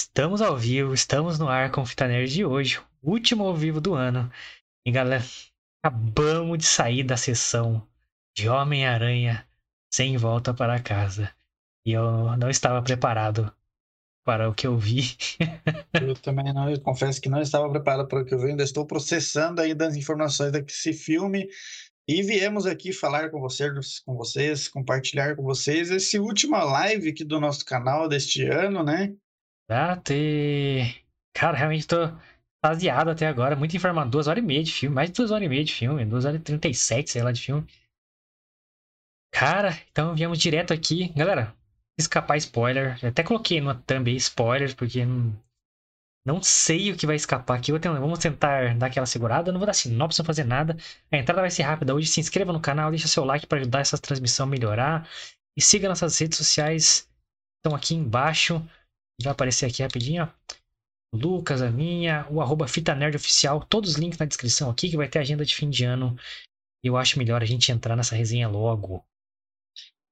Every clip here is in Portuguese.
Estamos ao vivo, estamos no ar com o Fita Nerd de hoje, último ao vivo do ano. E galera, acabamos de sair da sessão de Homem-Aranha sem volta para casa. E eu não estava preparado para o que eu vi. eu também não, eu confesso que não estava preparado para o que eu vi, ainda estou processando ainda as informações desse filme. E viemos aqui falar com vocês, com vocês, compartilhar com vocês esse última live aqui do nosso canal deste ano, né? Exato, e... Cara, realmente tô extasiado até agora. Muito informado. Duas horas e meia de filme. Mais de duas horas e meia de filme. Duas horas e trinta e sete, sei lá, de filme. Cara, então viemos direto aqui. Galera, escapar spoiler. Eu até coloquei no thumb spoilers, porque não, não sei o que vai escapar aqui. Tentar, vamos tentar dar aquela segurada. Eu não vou dar sinopse, não fazer nada. A entrada vai ser rápida hoje. Se inscreva no canal, deixa seu like para ajudar essa transmissão a melhorar. E siga nossas redes sociais. Estão aqui embaixo. Vai aparecer aqui rapidinho, ó. Lucas, a minha, o arroba Fita Nerd Oficial, todos os links na descrição aqui, que vai ter agenda de fim de ano. Eu acho melhor a gente entrar nessa resenha logo.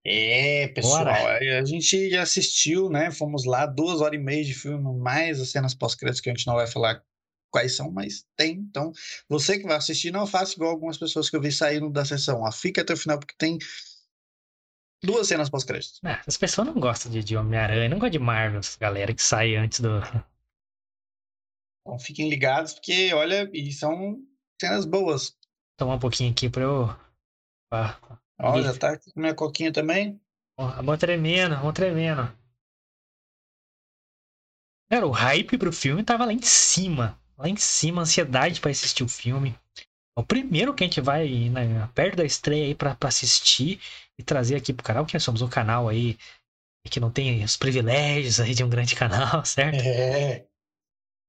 É, pessoal, Bora. a gente assistiu, né? Fomos lá, duas horas e meia de filme, mais as cenas pós-créditos que a gente não vai falar quais são, mas tem. Então, você que vai assistir, não faça igual algumas pessoas que eu vi saindo da sessão. Ó, fica até o final, porque tem Duas cenas pós-créditos. Ah, as pessoas não gostam de, de Homem-Aranha, não gostam de Marvel, galera que sai antes do. Então fiquem ligados, porque, olha, e são cenas boas. Tomar um pouquinho aqui pra eu. Ah, Ó, já tá com minha coquinha também. a mão tremendo, a mão tremendo. Cara, o hype pro filme tava lá em cima. Lá em cima, ansiedade para assistir o filme. É o primeiro que a gente vai né, perto da estreia aí pra assistir e trazer aqui pro canal, que nós somos um canal aí que não tem os privilégios aí de um grande canal, certo? É.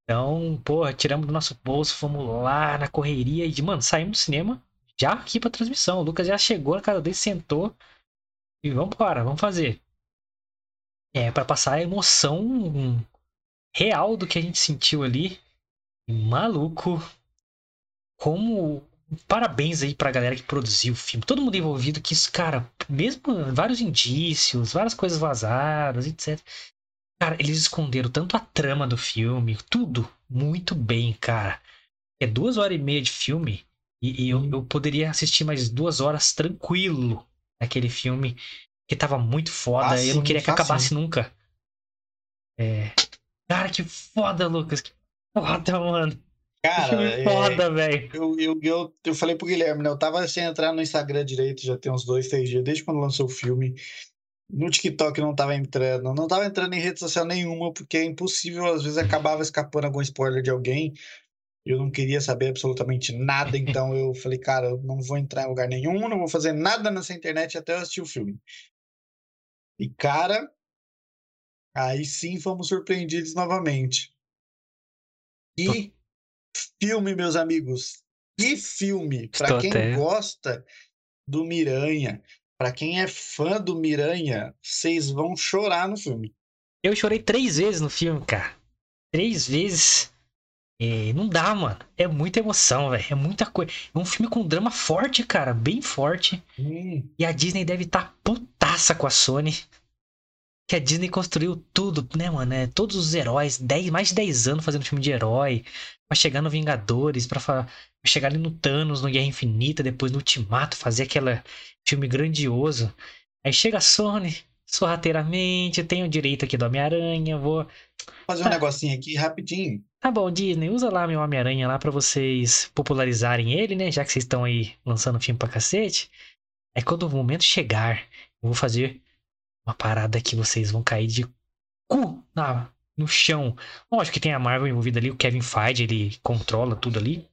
Então, pô, tiramos do nosso bolso, fomos lá na correria e, mano, saímos do cinema já aqui pra transmissão. O Lucas já chegou na casa dele, sentou e vamos embora, vamos fazer. É, para passar a emoção real do que a gente sentiu ali. Maluco. Como parabéns aí pra galera que produziu o filme. Todo mundo envolvido que isso, cara, mesmo vários indícios, várias coisas vazadas, etc. Cara, eles esconderam tanto a trama do filme, tudo muito bem, cara. É duas horas e meia de filme e, e eu, eu poderia assistir mais duas horas tranquilo naquele filme que tava muito foda. Ah, eu não queria que acabasse nunca. É... Cara, que foda, Lucas. Que foda, mano. Cara, é, foda, velho. Eu, eu, eu, eu falei pro Guilherme, né? Eu tava sem entrar no Instagram direito já tem uns dois, três dias, desde quando lançou o filme. No TikTok não tava entrando, não tava entrando em rede social nenhuma, porque é impossível, às vezes acabava escapando algum spoiler de alguém. Eu não queria saber absolutamente nada, então eu falei, cara, eu não vou entrar em lugar nenhum, não vou fazer nada nessa internet até eu assistir o filme. E, cara, aí sim fomos surpreendidos novamente. E filme, meus amigos. Que filme! Para quem até... gosta do Miranha, para quem é fã do Miranha, vocês vão chorar no filme. Eu chorei três vezes no filme, cara. Três vezes. E não dá, mano. É muita emoção, velho. É muita coisa. É um filme com drama forte, cara. Bem forte. Hum. E a Disney deve estar tá putaça com a Sony que a Disney construiu tudo, né, mano? É, todos os heróis, 10, mais de 10 anos fazendo filme de herói, pra chegar no Vingadores, pra, pra chegar ali no Thanos, no Guerra Infinita, depois no Ultimato, fazer aquele filme grandioso. Aí chega a Sony, sorrateiramente, tenho o direito aqui do Homem-Aranha, vou. Fazer um ah, negocinho aqui rapidinho. Tá bom, Disney, usa lá meu Homem-Aranha lá pra vocês popularizarem ele, né? Já que vocês estão aí lançando filme pra cacete. É quando o momento chegar, eu vou fazer uma parada que vocês vão cair de cu na, no chão. Lógico que tem a Marvel envolvida ali, o Kevin Feige, ele controla tudo ali.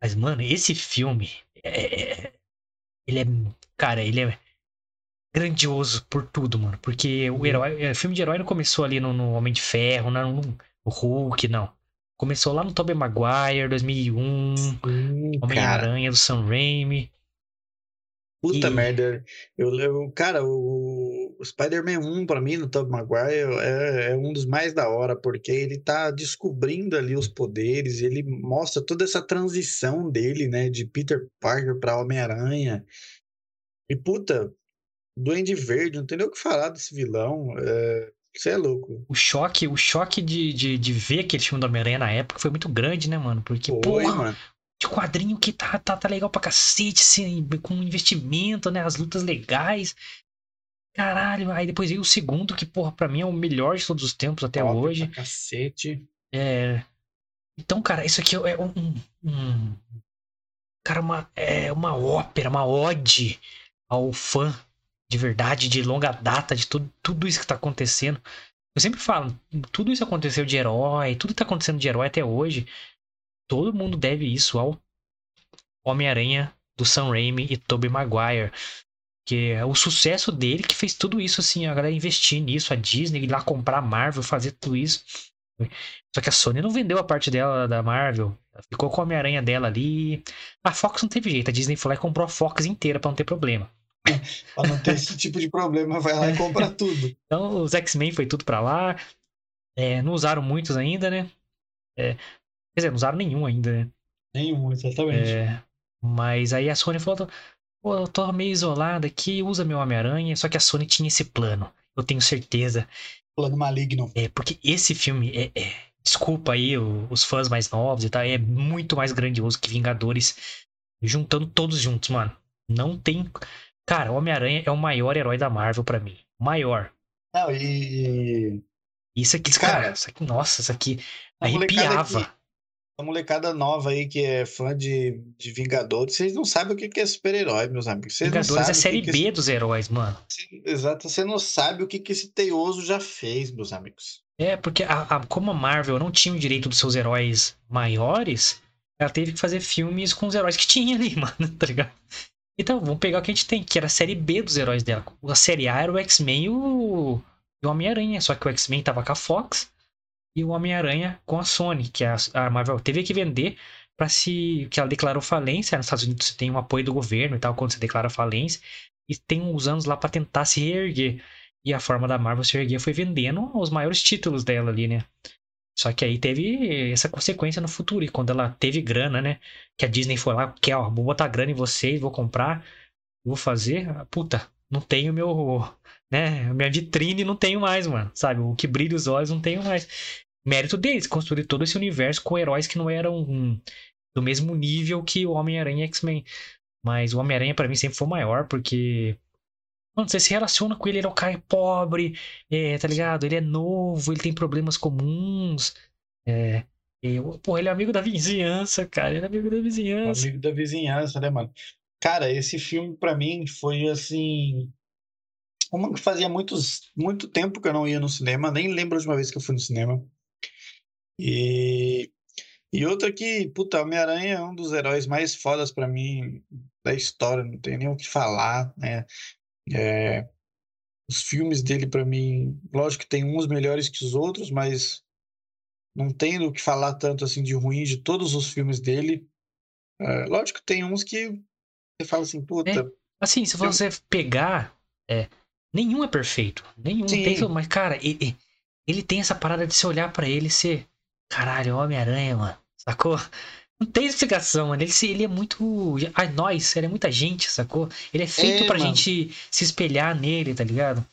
Mas, mano, esse filme é, é ele é. Cara, ele é grandioso por tudo, mano. Porque o uhum. herói. O filme de herói não começou ali no, no Homem de Ferro, não, no, no Hulk, não. Começou lá no Tobey Maguire, 2001. Homem-Aranha do Sam Raimi. Puta e... merda. Eu, eu, cara, o, o Spider-Man 1, pra mim, no Tobey Maguire, é, é, um dos mais da hora, porque ele tá descobrindo ali os poderes, ele mostra toda essa transição dele, né, de Peter Parker pra Homem-Aranha. E, puta, Duende Verde, não tem nem o que falar desse vilão. É... Você é louco. O choque, o choque de, de, de ver aquele filme do Homem-Aranha na época foi muito grande, né, mano? Porque, Foi, porra, mano. De quadrinho que tá, tá, tá legal pra cacete, assim, com investimento, né? As lutas legais. Caralho, aí depois veio o segundo, que, porra, pra mim é o melhor de todos os tempos até Top hoje. pra cacete. É. Então, cara, isso aqui é um. um- cara, uma, é uma ópera, uma ode ao fã de verdade, de longa data, de tudo, tudo isso que tá acontecendo. Eu sempre falo, tudo isso aconteceu de herói, tudo tá acontecendo de herói até hoje. Todo mundo deve isso ao Homem-Aranha do Sam Raimi e Tobey Maguire. Que é o sucesso dele que fez tudo isso, assim, a galera investir nisso, a Disney ir lá comprar a Marvel, fazer tudo isso. Só que a Sony não vendeu a parte dela da Marvel. Ficou com o Homem-Aranha dela ali. A Fox não teve jeito. A Disney foi lá e comprou a Fox inteira pra não ter problema. Pra não ter esse tipo de problema, vai lá e compra tudo. Então os X-Men foi tudo pra lá. É, não usaram muitos ainda, né? É, quer dizer, não usaram nenhum ainda, né? Nenhum, exatamente. É, mas aí a Sony falou: pô, eu tô meio isolada aqui, usa meu Homem-Aranha. Só que a Sony tinha esse plano. Eu tenho certeza. Plano maligno. É, porque esse filme é. é- desculpa aí o- os fãs mais novos e tal, é muito mais grandioso que Vingadores. Juntando todos juntos, mano. Não tem. Cara, o Homem-Aranha é o maior herói da Marvel pra mim. Maior. Não, e. Isso aqui, Cara, cara, isso aqui, nossa, isso aqui arrepiava. aqui- A molecada nova aí que é fã de, de Vingadores, vocês não sabem o que que é super-herói, meus amigos. Vocês não Vingadores é o série que que B esse- dos heróis, mano. Exato, você não sabe o que, que esse teioso já fez, meus amigos. É, porque a, a- como a Marvel não tinha o direito dos seus heróis maiores, ela teve que fazer filmes com os heróis que tinha ali, mano, tá ligado? Então, vamos pegar o que a gente tem, que era a série B dos heróis dela. A série A era o X-Men e o, e o Homem-Aranha, só que o X-Men tava com a Fox e o Homem-Aranha com a Sony, que a, a Marvel teve que vender para se. que ela declarou falência. Nos Estados Unidos tem um apoio do governo e tal, quando você declara falência, e tem uns anos lá para tentar se reerguer. E a forma da Marvel se erguer foi vendendo os maiores títulos dela ali, né? Só que aí teve essa consequência no futuro. E quando ela teve grana, né? Que a Disney foi lá, quer, ó, vou botar grana em vocês, vou comprar, vou fazer. Puta, não tenho meu. Né? Minha vitrine não tenho mais, mano. Sabe? O que brilha os olhos não tenho mais. Mérito deles, construir todo esse universo com heróis que não eram hum, do mesmo nível que o Homem-Aranha e X-Men. Mas o Homem-Aranha pra mim sempre foi o maior, porque. Mano, você se relaciona com ele, ele é um cara pobre, é, tá ligado? Ele é novo, ele tem problemas comuns. É. Eu, pô, ele é amigo da vizinhança, cara. Ele é amigo da vizinhança. Amigo da vizinhança, né, mano? Cara, esse filme pra mim foi assim. Que fazia muitos, muito tempo que eu não ia no cinema, nem lembro a última vez que eu fui no cinema. E, e outra que, puta, Homem-Aranha é um dos heróis mais fodas pra mim da história, não tem nem o que falar, né? É, os filmes dele pra mim, lógico que tem uns melhores que os outros, mas não tem o que falar tanto assim de ruim de todos os filmes dele. É, lógico que tem uns que você fala assim, puta, Assim, se você pegar. É, nenhum é perfeito. Nenhum Sim. tem. Mas, cara, ele, ele tem essa parada de se olhar pra ele e ser. Caralho, Homem-Aranha, mano. Sacou? Não tem explicação, mano. Ele, ele é muito. Ai, nós, ele é muita gente, sacou? Ele é feito É, pra mano. gente se espelhar nele, tá ligado?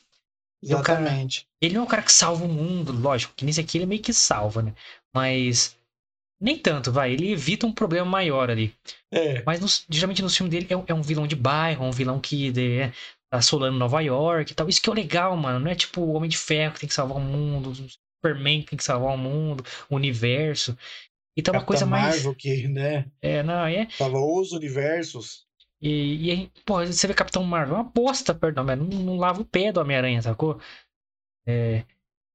E o cara- exatamente. Ele não é um cara que salva o mundo, lógico, que nesse aqui ele meio que salva, né? Mas. Nem tanto, vai. Ele evita um problema maior ali. É, Mas nos- geralmente no filme dele é, um- é um vilão de bairro, um vilão que de, é, assolando Nova York e tal. Isso que é o legal, mano. Não é tipo o Homem de Ferro que tem que salvar o mundo, o Superman que tem que salvar o mundo, o universo. Então é uma coisa mais. Marvel que, né, É, não, é. tava os universos. E, e aí, pô, você vê Capitão Marvel, é uma bosta, perdão, mas não, não lava o pé do Homem-Aranha, sacou? É,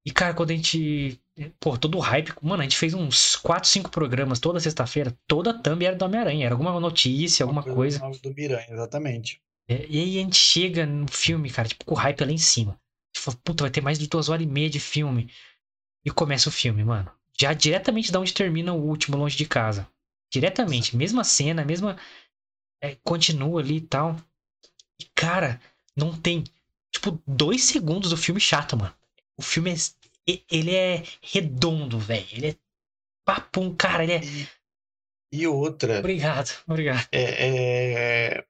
e, cara, quando a gente. Pô, todo o hype. Mano, a gente fez uns 4, 5 programas toda sexta-feira. Toda a thumb era do Homem-Aranha. Era alguma notícia, alguma Uma coisa. nova do Miranha, exatamente. É, e aí a gente chega no filme, cara, tipo, com o hype lá em cima. Fala, puta, vai ter mais de duas horas e meia de filme. E começa o filme, mano. Já diretamente da onde termina o último, longe de casa. Diretamente, mesma cena, mesma. é, continua ali e tal. E, cara, não tem. Tipo, dois segundos do filme chato, mano. O filme é. Ele é redondo, velho. Ele é papum, cara. Ele é. E, e outra, Obrigado, obrigado. é, é,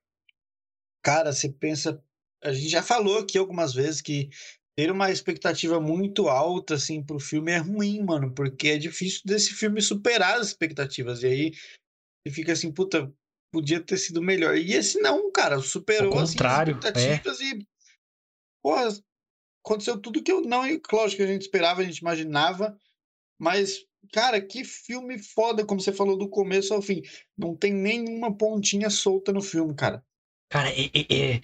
cara, você pensa. A gente já falou aqui algumas vezes que ter uma expectativa muito alta, assim, pro filme é ruim, mano, porque é difícil desse filme superar as expectativas. E aí você fica assim, puta, podia ter sido melhor. E esse não, cara, superou assim, as contrário, é. expectativas e. Porra, aconteceu tudo que eu não. e Lógico que a gente esperava, a gente imaginava, mas. Cara, que filme foda, como você falou do começo ao fim. Não tem nenhuma pontinha solta no filme, cara. Cara, é, é- é-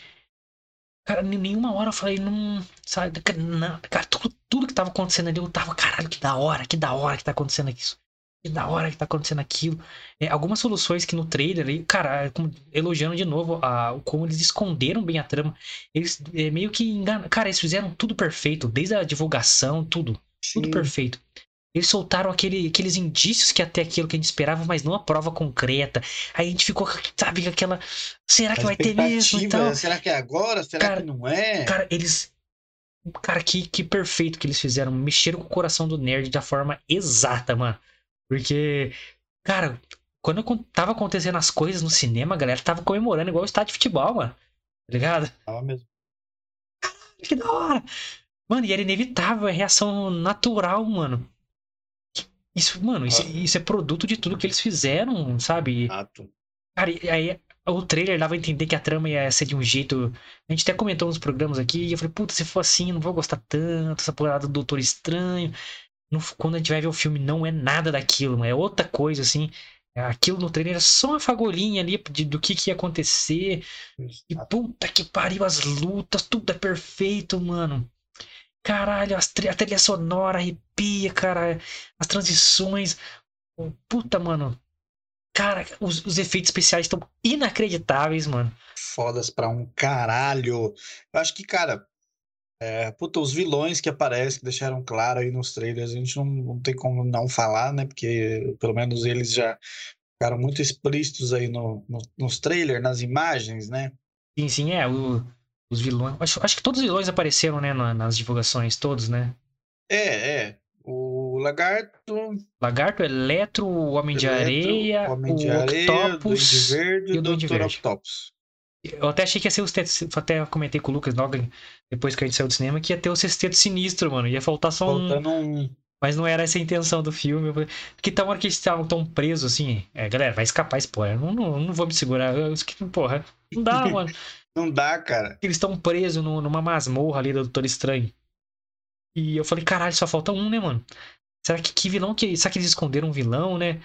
Cara, nenhuma hora eu falei, não. Sabe, não, cara, tudo, tudo que tava acontecendo ali, eu tava, caralho, que da hora, que da hora que tá acontecendo isso. Que da hora que tá acontecendo aquilo. É, algumas soluções que no trailer aí, cara, elogiando de novo a, como eles esconderam bem a trama. Eles é, meio que enganam. Cara, eles fizeram tudo perfeito, desde a divulgação, tudo. Tudo Sim. perfeito. Eles soltaram aquele, aqueles indícios que até aquilo que a gente esperava, mas não a prova concreta. Aí a gente ficou, sabe, aquela. Será que A vai ter mesmo e tal? será que é agora? Será Cara, que não é? Cara, eles. Cara, que, que perfeito que eles fizeram. Mexeram com o coração do nerd da forma exata, mano. Porque, cara, quando tava acontecendo as coisas no cinema, a galera tava comemorando igual o estádio de futebol, mano. Tá ligado? Tava mesmo. Que da hora. Mano, e era inevitável, é reação natural, mano. Isso, mano, isso, Ah. isso é produto de tudo que eles fizeram, sabe? Exato. Cara, e aí o trailer dava a entender que a trama ia ser de um jeito. A gente até comentou nos programas aqui, e eu falei, puta, se for assim, não vou gostar tanto, essa porrada do Doutor Estranho. Não- quando a gente vai ver o filme, não é nada daquilo, mano, é outra coisa, assim. Aquilo no trailer era só uma fagulhinha ali de- do que, que ia acontecer. E puta que pariu, as lutas, tudo é perfeito, mano. Caralho, a trilha sonora arrepia, cara. As transições. Puta, mano. Cara, os, os efeitos especiais estão inacreditáveis, mano. Fodas pra um caralho. Eu acho que, cara, é, puta, os vilões que aparecem, que deixaram claro aí nos trailers, a gente não, não tem como não falar, né? Porque pelo menos eles já ficaram muito explícitos aí no, no- nos trailers, nas imagens, né? Sim, sim, é. o- os vilões. Acho, acho que todos os vilões apareceram, né? na- nas divulgações, todos, né? É, é. O Lagarto, Lagarto, Eletro, o Homem de Eletro, Areia, Homem de o Areia, Octopus. Verde e o Duende. Verde. Octopus. Eu até achei que ia ser o sexteto. Até comentei com o Lucas logo depois que a gente saiu do cinema que ia ter o sexteto sinistro, mano. Ia faltar só um. Faltando um. Mas não era essa a intenção do filme. Porque tá uma hora que eles estavam tão presos assim. É, galera, vai escapar spoiler. Não, não, não vou me segurar. Eu- porra, não dá, mano. Não dá, cara. Eles estão presos no- numa masmorra ali do Doutor Estranho. E eu falei, caralho, só falta um, né, mano? Será que que vilão que. Será que eles esconderam um vilão, né?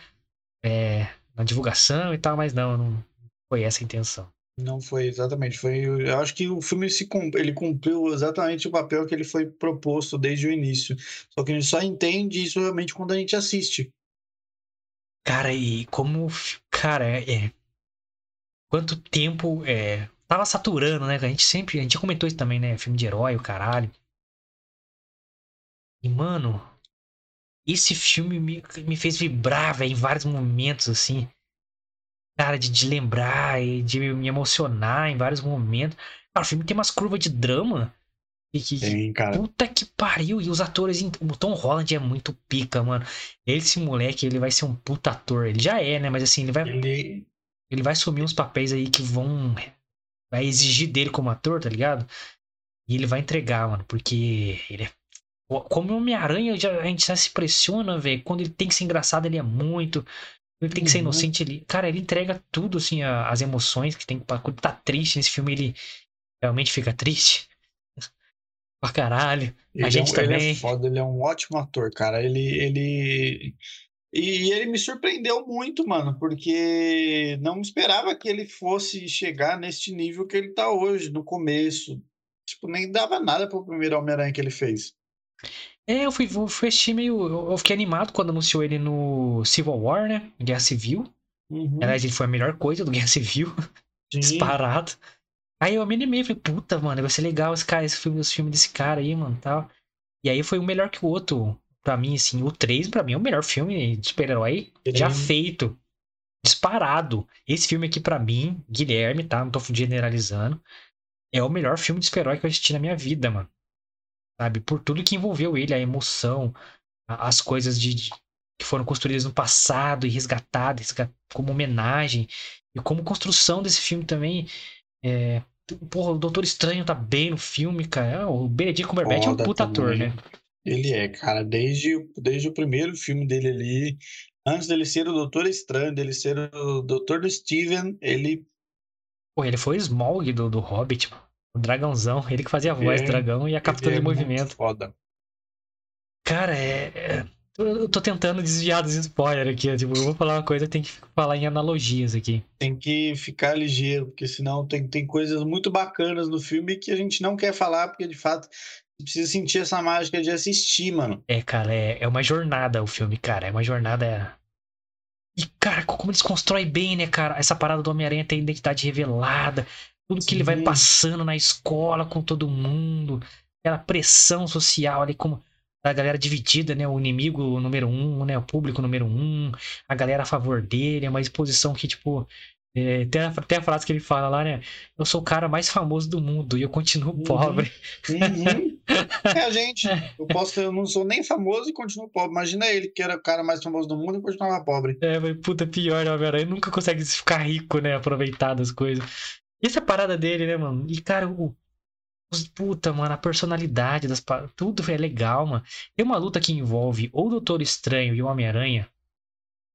É, na divulgação e tal, mas não, não foi essa a intenção. Não foi exatamente. Foi, eu acho que o filme se, ele cumpriu exatamente o papel que ele foi proposto desde o início. Só que a gente só entende isso realmente quando a gente assiste. Cara, e como. Cara, é. Quanto tempo. É, tava saturando, né? A gente sempre. A gente já comentou isso também, né? Filme de herói, o caralho. E, mano. Esse filme me, me fez vibrar, velho, em vários momentos, assim. Cara, de, de lembrar e de me emocionar em vários momentos. Cara, o filme tem umas curvas de drama. E que, cara. Puta que pariu. E os atores. O Tom Holland é muito pica, mano. Esse moleque, ele vai ser um puta ator. Ele já é, né? Mas assim, ele vai, Ele, ele vai assumir uns papéis aí que vão. Vai exigir dele como ator, tá ligado? E ele vai entregar, mano. Porque ele é. Como Homem-Aranha, a gente já se pressiona, velho. Quando ele tem que ser engraçado, ele é muito. Ele tem que ser Uhum. inocente, ele. Cara, ele entrega tudo, assim, a- as emoções que tem. pra- Quando tá triste nesse filme, ele realmente fica triste. pra caralho. ele, gente é, um- ele também. é foda, ele é um ótimo ator, cara. Ele, ele. E ele me surpreendeu muito, mano, porque não esperava que ele fosse chegar neste nível que ele tá hoje, no começo. Tipo, nem dava nada pro primeiro Homem-Aranha que ele fez. É, eu fui, eu fui assistir meio. Eu fiquei animado quando anunciou ele no Civil War, né? Guerra Civil. Uhum. Aliás, ele foi a melhor coisa do Guerra Civil, Sim. disparado. Aí eu me animei, falei, puta, mano, vai ser legal esse cara, esse filme, esse filme desse cara aí, mano, tal. E aí foi um melhor que o outro. Pra mim, assim, o 3, pra mim, é o melhor filme de super-herói já Sim. feito. Disparado. Esse filme aqui, pra mim, Guilherme, tá? Não tô generalizando. É o melhor filme de super-herói que eu assisti na minha vida, mano. Sabe? Por tudo que envolveu ele, a emoção, a- as coisas de, de- que foram construídas no passado e resgatadas resga- como homenagem. E como construção desse filme também. é, Porra, o Doutor Estranho tá bem no filme, cara. O Benedict Cumberbatch é um Foda puta ator, né? Ele é, cara, desde, o- desde o primeiro filme dele ali, antes dele ser o Doutor Estranho, dele ser o Doutor do Steven, ele Pô, ele foi o Smaug do, do Hobbit. O dragãozão. Ele que fazia a voz do É, dragão e a captura de é muito movimento. foda. Cara, é. é- Eu tô tentando desviar dos spoilers aqui. Tipo, eu vou falar uma coisa, tem que falar em analogias aqui. Tem que ficar ligeiro, porque senão tem, tem coisas muito bacanas no filme que a gente não quer falar, porque de fato precisa sentir essa mágica de assistir, mano. É, cara, é, é uma jornada o filme, cara. É uma jornada. E, cara, como eles constroem bem, né, cara? Essa parada do Homem-Aranha ter identidade revelada. Tudo que ele vai Sim. passando na escola com todo mundo. Aquela pressão social ali, como a galera dividida, né? O inimigo número um, né? O público número um. A galera a favor dele. É uma exposição que, tipo. é, tem, a, tem a frase que ele fala lá, né? Eu sou o cara mais famoso do mundo e eu continuo Uhum. pobre. Uhum. É a gente. Eu posso, eu não sou nem famoso e continuo pobre. Imagina ele, que era o cara mais famoso do mundo e continuava pobre. É, mas puta, pior, né, Homem-Aranha nunca consegue ficar rico, né? Aproveitar das coisas. Essa é parada dele, né, mano? E, cara, o. os- Puta, mano, a personalidade das. Tudo é legal, mano. Tem uma luta que envolve o Doutor Estranho e o Homem-Aranha.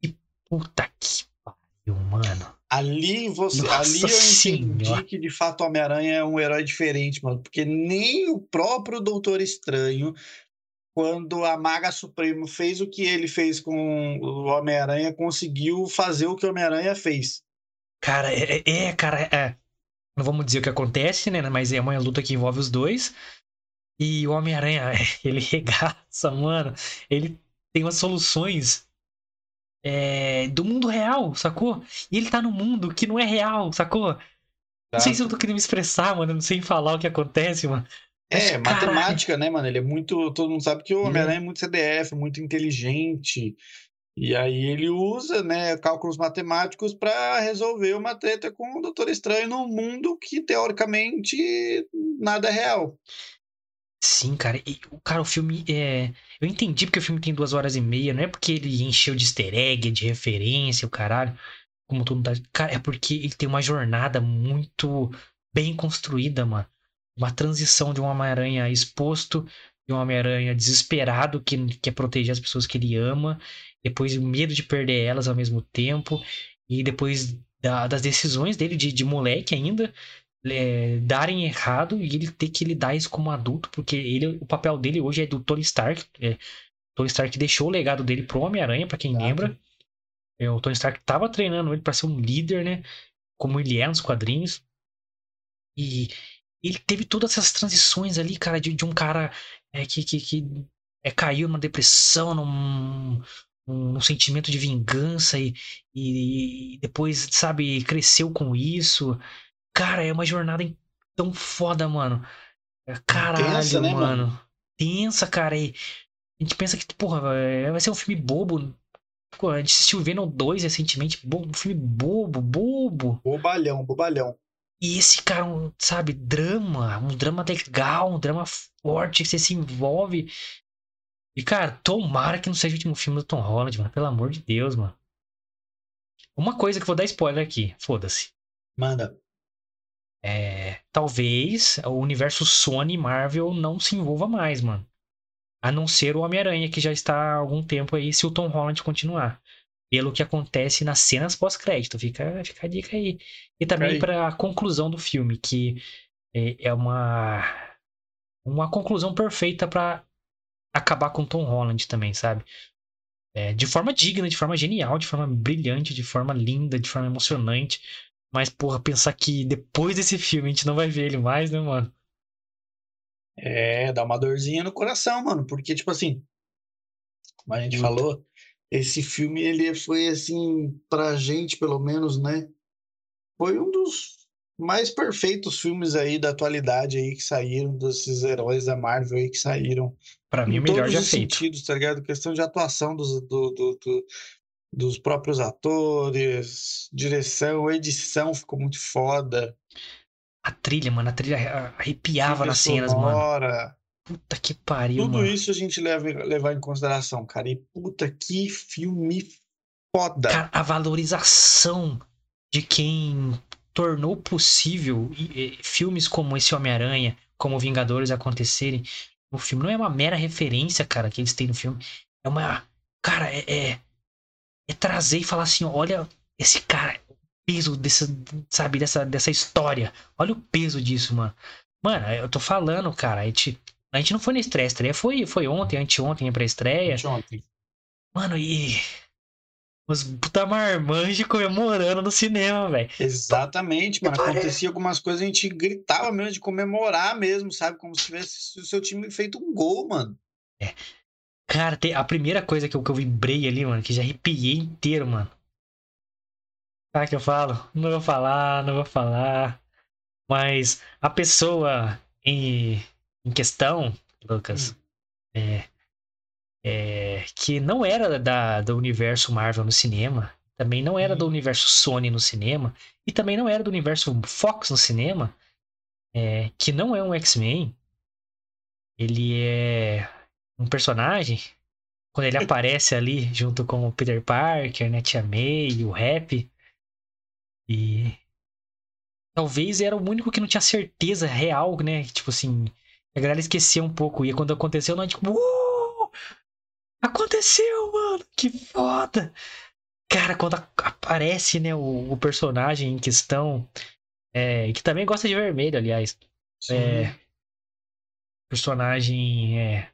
E puta que mano. Ali você, Nossa ali eu entendi Senhora. que de fato o Homem-Aranha é um herói diferente, mano, porque nem o próprio Doutor Estranho, quando a Maga Suprema fez o que ele fez com o Homem-Aranha, conseguiu fazer o que o Homem-Aranha fez. Cara, é, é- é, cara, é. Não vamos dizer o que acontece, né? Mas é uma luta que envolve os dois. E o Homem-Aranha, ele regaça, mano. Ele tem umas soluções é, do mundo real, sacou? E ele tá no mundo que não é real, sacou? Não sei se eu tô querendo me expressar, mano. Não sei falar o que acontece, mano. É, Mas, matemática, né, mano? Ele é muito. Todo mundo sabe que o é- Homem-Aranha é muito CDF, muito inteligente. E aí ele usa, né, cálculos matemáticos para resolver uma treta com o Doutor Estranho num mundo que, teoricamente, nada é real. Sim, cara. E, cara, o filme é. Eu entendi porque o filme tem duas horas e meia. Não é porque ele encheu de easter egg, de referência, o caralho. Como todo mundo tá. Cara, é porque ele tem uma jornada muito bem construída, mano. Uma transição de um Homem-Aranha exposto, de um Homem-Aranha desesperado, que quer proteger as pessoas que ele ama. Depois o medo de perder elas ao mesmo tempo. E depois da- das decisões dele de, de moleque ainda é, darem errado e ele ter que lidar isso como adulto, porque ele, o papel dele hoje é do Tony Stark. É, Tony Stark deixou o legado dele pro Homem-Aranha, pra quem lembra. É, o Tony Stark tava treinando ele pra ser um líder, né? Como ele é nos quadrinhos. E ele teve todas essas transições ali, cara, de, de um cara é, que, que, que é, caiu numa depressão, num, num sentimento de vingança e, e depois, sabe, cresceu com isso. Cara, é uma jornada tão foda, mano. É, Caralho, Tensa, né, mano. mano? Tensa, cara. E a gente pensa que, porra, vai ser um filme bobo. Pô, a gente assistiu Venom 2 recentemente. Um filme bobo, bobo. Bobalhão, bobalhão. E esse cara, um, sabe, drama. Um drama legal, um drama forte que você se envolve. E, cara, tomara que não seja o último filme do Tom Holland, mano. Pelo amor de Deus, mano. Uma coisa que eu vou dar spoiler aqui. Foda-se. Manda. É, talvez o universo Sony Marvel não se envolva mais, mano. A não ser o Homem-Aranha, que já está há algum tempo aí, se o Tom Holland continuar. Pelo que acontece nas cenas pós-crédito. Fica, fica a dica aí. E também para a conclusão do filme, que é, é uma, uma conclusão perfeita para acabar com o Tom Holland também, sabe? É, de forma digna, de forma genial, de forma brilhante, de forma linda, de forma emocionante. Mas, porra, pensar que depois desse filme a gente não vai ver ele mais, né, mano? É, dá uma dorzinha no coração, mano, porque, tipo assim, como a gente falou, esse filme, ele foi, assim, pra gente, pelo menos, né, foi um dos mais perfeitos filmes aí da atualidade aí que saíram, desses heróis da Marvel aí que saíram. Pra mim, o melhor já feito. sentidos, tá ligado? Questão de atuação dos, do, do- do- dos próprios atores, direção, edição ficou muito foda. A trilha, mano, a trilha arrepiava nas cenas, mano. sonora. Puta que pariu, Tudo mano. isso a gente leva levar em consideração, cara. E puta que filme foda. Cara, a valorização de quem tornou possível filmes como esse Homem-Aranha, como Vingadores acontecerem no filme. Não é uma mera referência, cara, que eles têm no filme. É uma. Cara, é. É, é trazer e falar assim: olha, esse cara, o peso dessa, sabe, dessa, dessa história. Olha o peso disso, mano. Mano, eu tô falando, cara. A gente, a gente não foi na estreia. A estreia foi, foi ontem, anteontem pra estreia. Anteontem. Mano, e. Os puta marmanjos comemorando no cinema, velho. Exatamente, mano. Acontecia algumas coisas, a gente gritava mesmo de comemorar mesmo, sabe? Como se tivesse o seu time feito um gol, mano. É. Cara, a primeira coisa que eu, que eu vibrei ali, mano, que já arrepiei inteiro, mano. Sabe que eu falo? Não vou falar, não vou falar. Mas a pessoa em, em questão, Lucas, hum. é, é, que não era da, do universo Marvel no cinema, também não era do uhum. universo Sony no cinema, e também não era do universo Fox no cinema, é, que não é um X-Men. Ele é um personagem. Quando ele aparece ali junto com o Peter Parker, né, Tia May, o Rap. E talvez era o único que não tinha certeza real, né? Tipo assim, a galera esquecia um pouco. E quando aconteceu, nós tipo, Uou! Aconteceu, mano! Que foda! Cara, quando aparece, né, o, o personagem em questão, é, que também gosta de vermelho, aliás. Sim. É, personagem, é,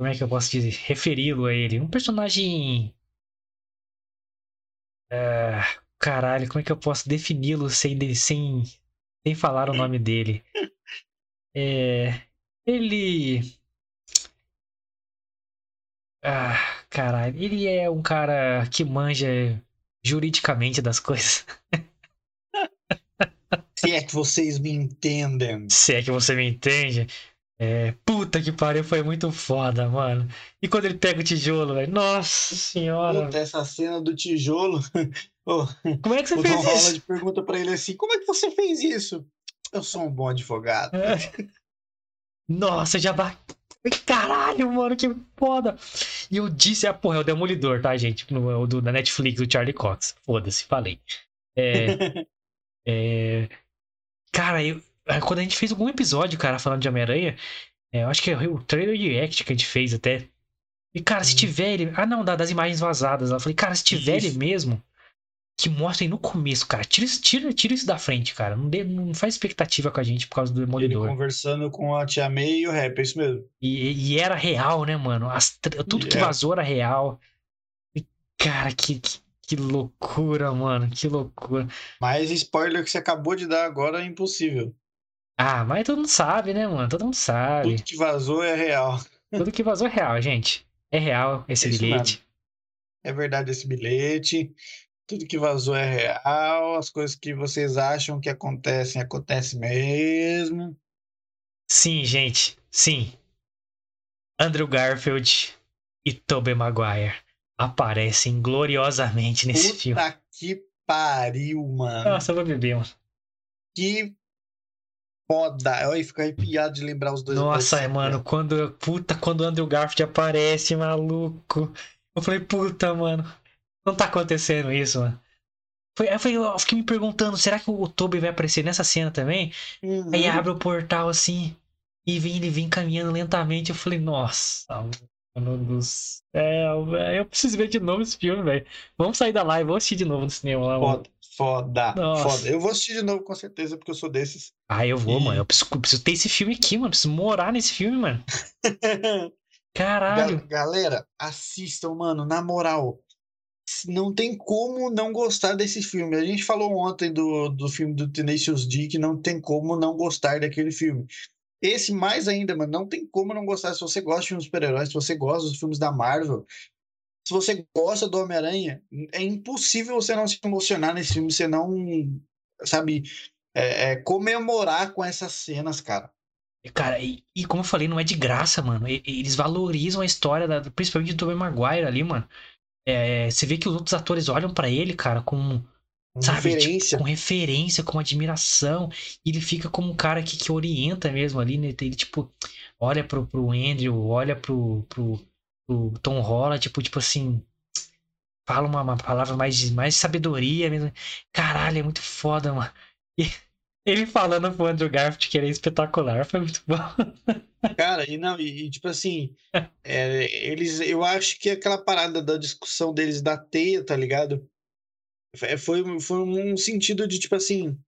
como é que eu posso dizer, referi-lo a ele? Um personagem, é, caralho, como é que eu posso defini-lo sem, sem, sem falar o nome dele? É, ele ah, caralho. Ele é um cara que manja juridicamente das coisas. Se é que vocês me entendem. Se é que você me entende. É, puta que pariu, foi muito foda, mano. E quando ele pega o tijolo, velho? Nossa senhora. Puta, essa cena do tijolo. oh, como é que você o fez Tom isso? Holland pergunta pra ele assim: como é que você fez isso? Eu sou um bom advogado. É. Nossa, já Caralho, mano, que foda. E eu disse, ah, porra, é o Demolidor, tá, gente? No, o do, da Netflix, do Charlie Cox. Foda-se, falei. É, é, cara, eu, quando a gente fez algum episódio, cara, falando de Homem-Aranha, é, eu acho que é o trailer de Act que a gente fez até. E, cara, se hum. tiver ele. Ah, não, das imagens vazadas. Eu falei, cara, se tiver Isso. ele mesmo, que mostrem no começo, cara. Tira, tira, tira isso da frente, cara. Não, dê, não faz expectativa com a gente por causa do Demolidor. Ele conversando com a Tia May e o Rap, é isso mesmo. E, e era real, né, mano? As, tudo que vazou era real. E, cara, que, que, que, loucura, mano. Que loucura. Mas spoiler que você acabou de dar agora é impossível. Ah, mas todo mundo sabe, né, mano? Todo mundo sabe. Tudo que vazou é real. Tudo que vazou é real, gente. É real esse é bilhete. É verdade esse bilhete tudo que vazou é real, as coisas que vocês acham que acontecem, acontecem mesmo. Sim, gente, sim. Andrew Garfield e Tobey Maguire aparecem gloriosamente nesse Puta filme. Puta que pariu, mano. Nossa, eu vou beber, mano. Que foda. Eu fico arrepiado de lembrar os dois. Nossa, é, mano, quando. Puta, quando o Andrew Garfield aparece, maluco. Eu falei, puta, mano. Não tá acontecendo isso, mano. Foi, foi, eu fiquei me perguntando, será que o Toby vai aparecer nessa cena também? Uhum. Aí abre o portal assim e vem, ele vem caminhando lentamente. Eu falei, nossa, mano do céu, velho. Eu preciso ver de novo esse filme, velho. Vamos sair da live, vamos assistir de novo no cinema lá, mano. Foda, foda, foda. Eu vou assistir de novo com certeza, porque eu sou desses. Ah, eu vou, e... mano. Eu preciso, preciso, ter esse filme aqui, mano. Eu preciso morar nesse filme, mano. Caralho. Galera, assistam, mano, na moral não tem como não gostar desse filme. A gente falou ontem do, do filme do Tenacious D que não tem como não gostar daquele filme. Esse mais ainda, mano, não tem como não gostar. Se você gosta de filmes super-heróis, se você gosta dos filmes da Marvel, se você gosta do Homem-Aranha, é impossível você não se emocionar nesse filme, você não, sabe, é, é, comemorar com essas cenas, cara. Cara, e, e, como eu falei, não é de graça, mano. Eles valorizam a história, da, principalmente do Tobey Maguire ali, mano. É, você vê que os outros atores olham para ele, cara, com. Com sabe, tipo, referência. Tipo, com referência, com admiração. E ele fica como um cara que, que orienta mesmo ali, né? Ele, tipo, olha pro, pro Andrew, olha pro, pro, pro Tom Holland, tipo, tipo assim. fala uma, uma palavra mais mais sabedoria mesmo. Caralho, é muito foda, mano. E ele falando pro Andrew Garfield que ele é espetacular, foi muito bom. Cara, e não, e, e tipo assim, é, eles, eu acho que aquela parada da discussão deles da teia, tá ligado? É, foi, foi um sentido de tipo assim,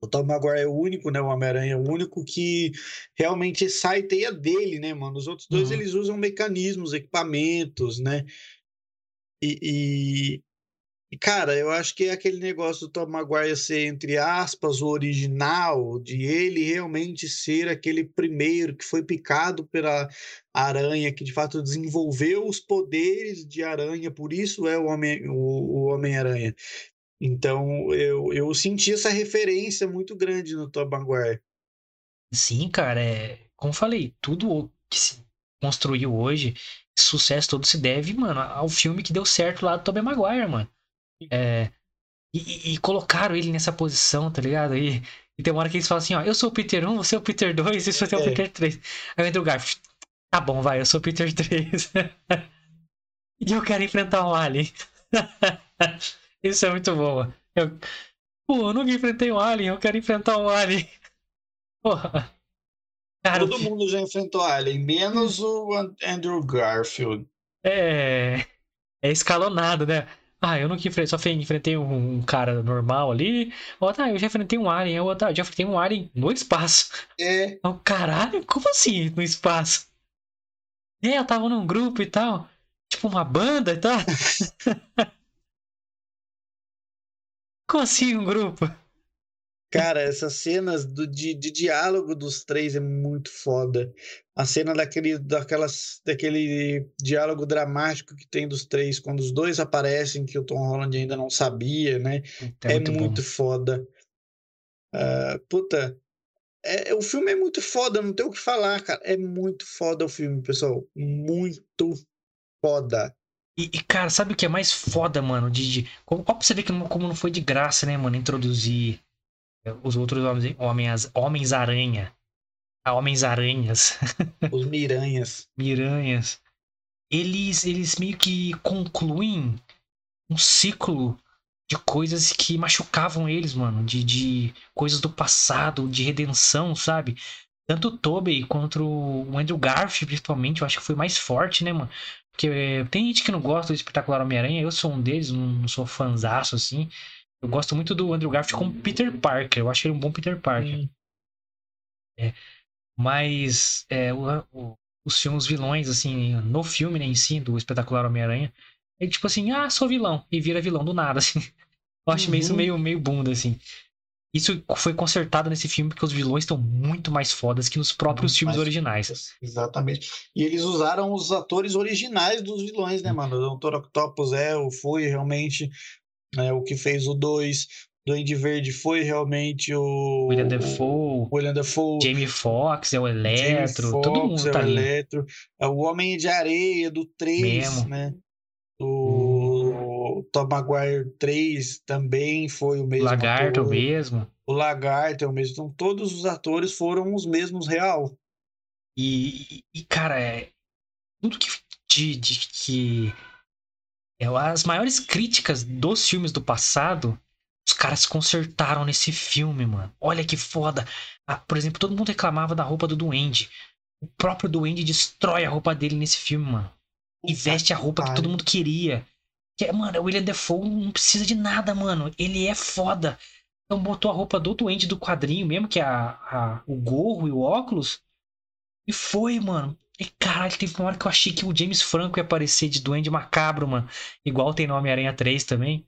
o Tom Maguire é o único, né? O Homem-Aranha é o único que realmente sai teia dele, né, mano? Os outros dois, Uhum. eles usam mecanismos, equipamentos, né? E, e- cara, eu acho que é aquele negócio do Tom Maguire ser, entre aspas, o original, de ele realmente ser aquele primeiro que foi picado pela aranha, que de fato desenvolveu os poderes de aranha, por isso é o Homem- o- o Homem-Aranha. Então, eu, eu senti essa referência muito grande no Tom Maguire. Sim, cara, é. Como eu falei, tudo o que se construiu hoje, esse sucesso todo se deve, mano, ao filme que deu certo lá do Tobey Maguire, mano. É. E, e- e colocaram ele nessa posição, tá ligado? E, e tem uma hora que eles falam assim, ó, eu sou o Peter 1, você é o Peter 2, você é o. Peter 3. Aí o Andrew Garfield, tá bom, vai, eu sou o Peter 3. e eu quero enfrentar um alien. Isso é muito bom, mano. Eu, pô, eu nunca enfrentei um alien, eu quero enfrentar um alien. Porra. Cara, Todo mundo já enfrentou Alien, menos o An- Andrew Garfield. é, é escalonado, né? Ah, eu nunca enfrentei, só enfrentei um, cara normal ali. Tá, eu já enfrentei um alien. Tá, eu já enfrentei um alien no espaço. É, Oh, caralho, como assim no espaço? É, eu tava num grupo e tal. Tipo uma banda e tal. Como assim um grupo? cara, essas cenas do, de, de diálogo dos três é muito foda. A cena daquele, daquelas, daquele diálogo dramático que tem dos três, quando os dois aparecem, que o Tom Holland ainda não sabia, né? É, bom. muito foda. Ah, puta, é, o filme é muito foda, não tem o que falar, cara. É muito foda o filme, pessoal. Muito foda. E, e, cara, sabe o que é mais foda, mano? De, de, como, ó, pra você ver que não- como não foi de graça, né, mano? Introduzir é, os outros homens, homens, homens aranha. Ah, homens aranhas. Os Miranhas. Miranhas. Eles, eles meio que concluem um ciclo de coisas que machucavam eles, mano. De, de coisas do passado, de redenção, sabe? Tanto o Tobey quanto o Andrew Garfield, principalmente, eu acho que foi mais forte, né, mano? Porque é, tem gente que não gosta do espetacular Homem-Aranha, eu sou um deles, não, sou fãzaço, assim. Eu gosto muito do Andrew Garfield como Peter Parker, eu acho ele um bom Peter Parker. Hum, Mas é, o- o- os filmes, os vilões, assim, no filme né, em si, do espetacular Homem-Aranha, é tipo assim, ah, sou vilão, e vira vilão do nada, assim. Eu acho meio isso Uhum. meio, meio bunda, assim. Isso foi consertado nesse filme porque os vilões estão muito mais fodas que nos próprios Muito filmes originais. Exatamente. E eles usaram os atores originais dos vilões, né, mano? O Dr. Octopus é, o foi realmente né, o que fez o 2. Duende Verde foi realmente o. William Defoe, o William Defoe. Jamie Foxx é o Jamie Eletro, todo Foxx mundo é tá o ali. Eletro. É o Homem de Areia do 3, Mesmo. né? O Tom Maguire 3 também foi o mesmo Lagarto ator. mesmo. O Lagarto é o mesmo. Então, todos os atores foram os mesmos real. E, e, cara, é, tudo que, de, de que. É, as maiores críticas dos filmes do passado, os caras consertaram nesse filme, mano. Olha que foda. Ah, por exemplo, todo mundo reclamava da roupa do Duende. O próprio Duende destrói a roupa dele nesse filme, mano. E veste a roupa que todo mundo queria. Que, mano, o William Defoe não precisa de nada, mano. Ele é foda. Então botou a roupa do Duende do quadrinho mesmo, que é a, a- o gorro e o óculos. E foi, mano. E caralho, teve uma hora que eu achei que o James Franco ia aparecer de Duende Macabro, mano. Igual tem no Homem-Aranha 3 também.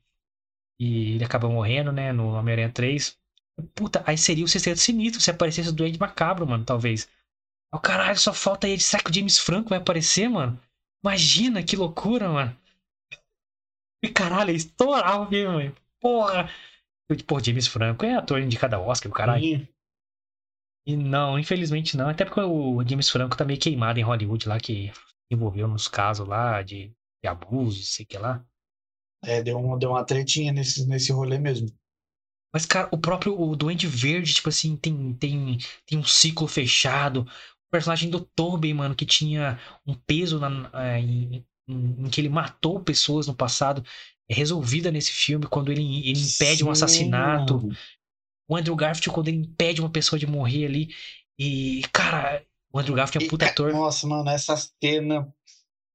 E ele acaba morrendo, né, no Homem-Aranha 3. Puta, aí seria o Sexteto Sinistro se aparecesse o Duende Macabro, mano, talvez. Oh, caralho, só falta ele. Será que o James Franco vai aparecer, mano? Imagina que loucura, mano. E caralho, ia estourar o filme, mano. Porra. Pô, James Franco é ator indicado a Oscar, caralho. Sim. E não, infelizmente não. Até porque o James Franco tá meio queimado em Hollywood lá, que envolveu nos casos lá de, de abuso, sei que lá. É, deu, um, deu uma tretinha nesse, nesse rolê mesmo. Mas, cara, o próprio o Duende Verde, tipo assim, tem, tem, tem um ciclo fechado. O personagem do Tobey, mano, que tinha um peso na, é, em- em, que ele matou pessoas no passado é resolvida nesse filme quando ele, ele impede um assassinato. Sim. O Andrew Garfield, quando ele impede uma pessoa de morrer ali. E, cara, o Andrew Garfield é um E, puta ca- ator. Nossa, mano, essa cena.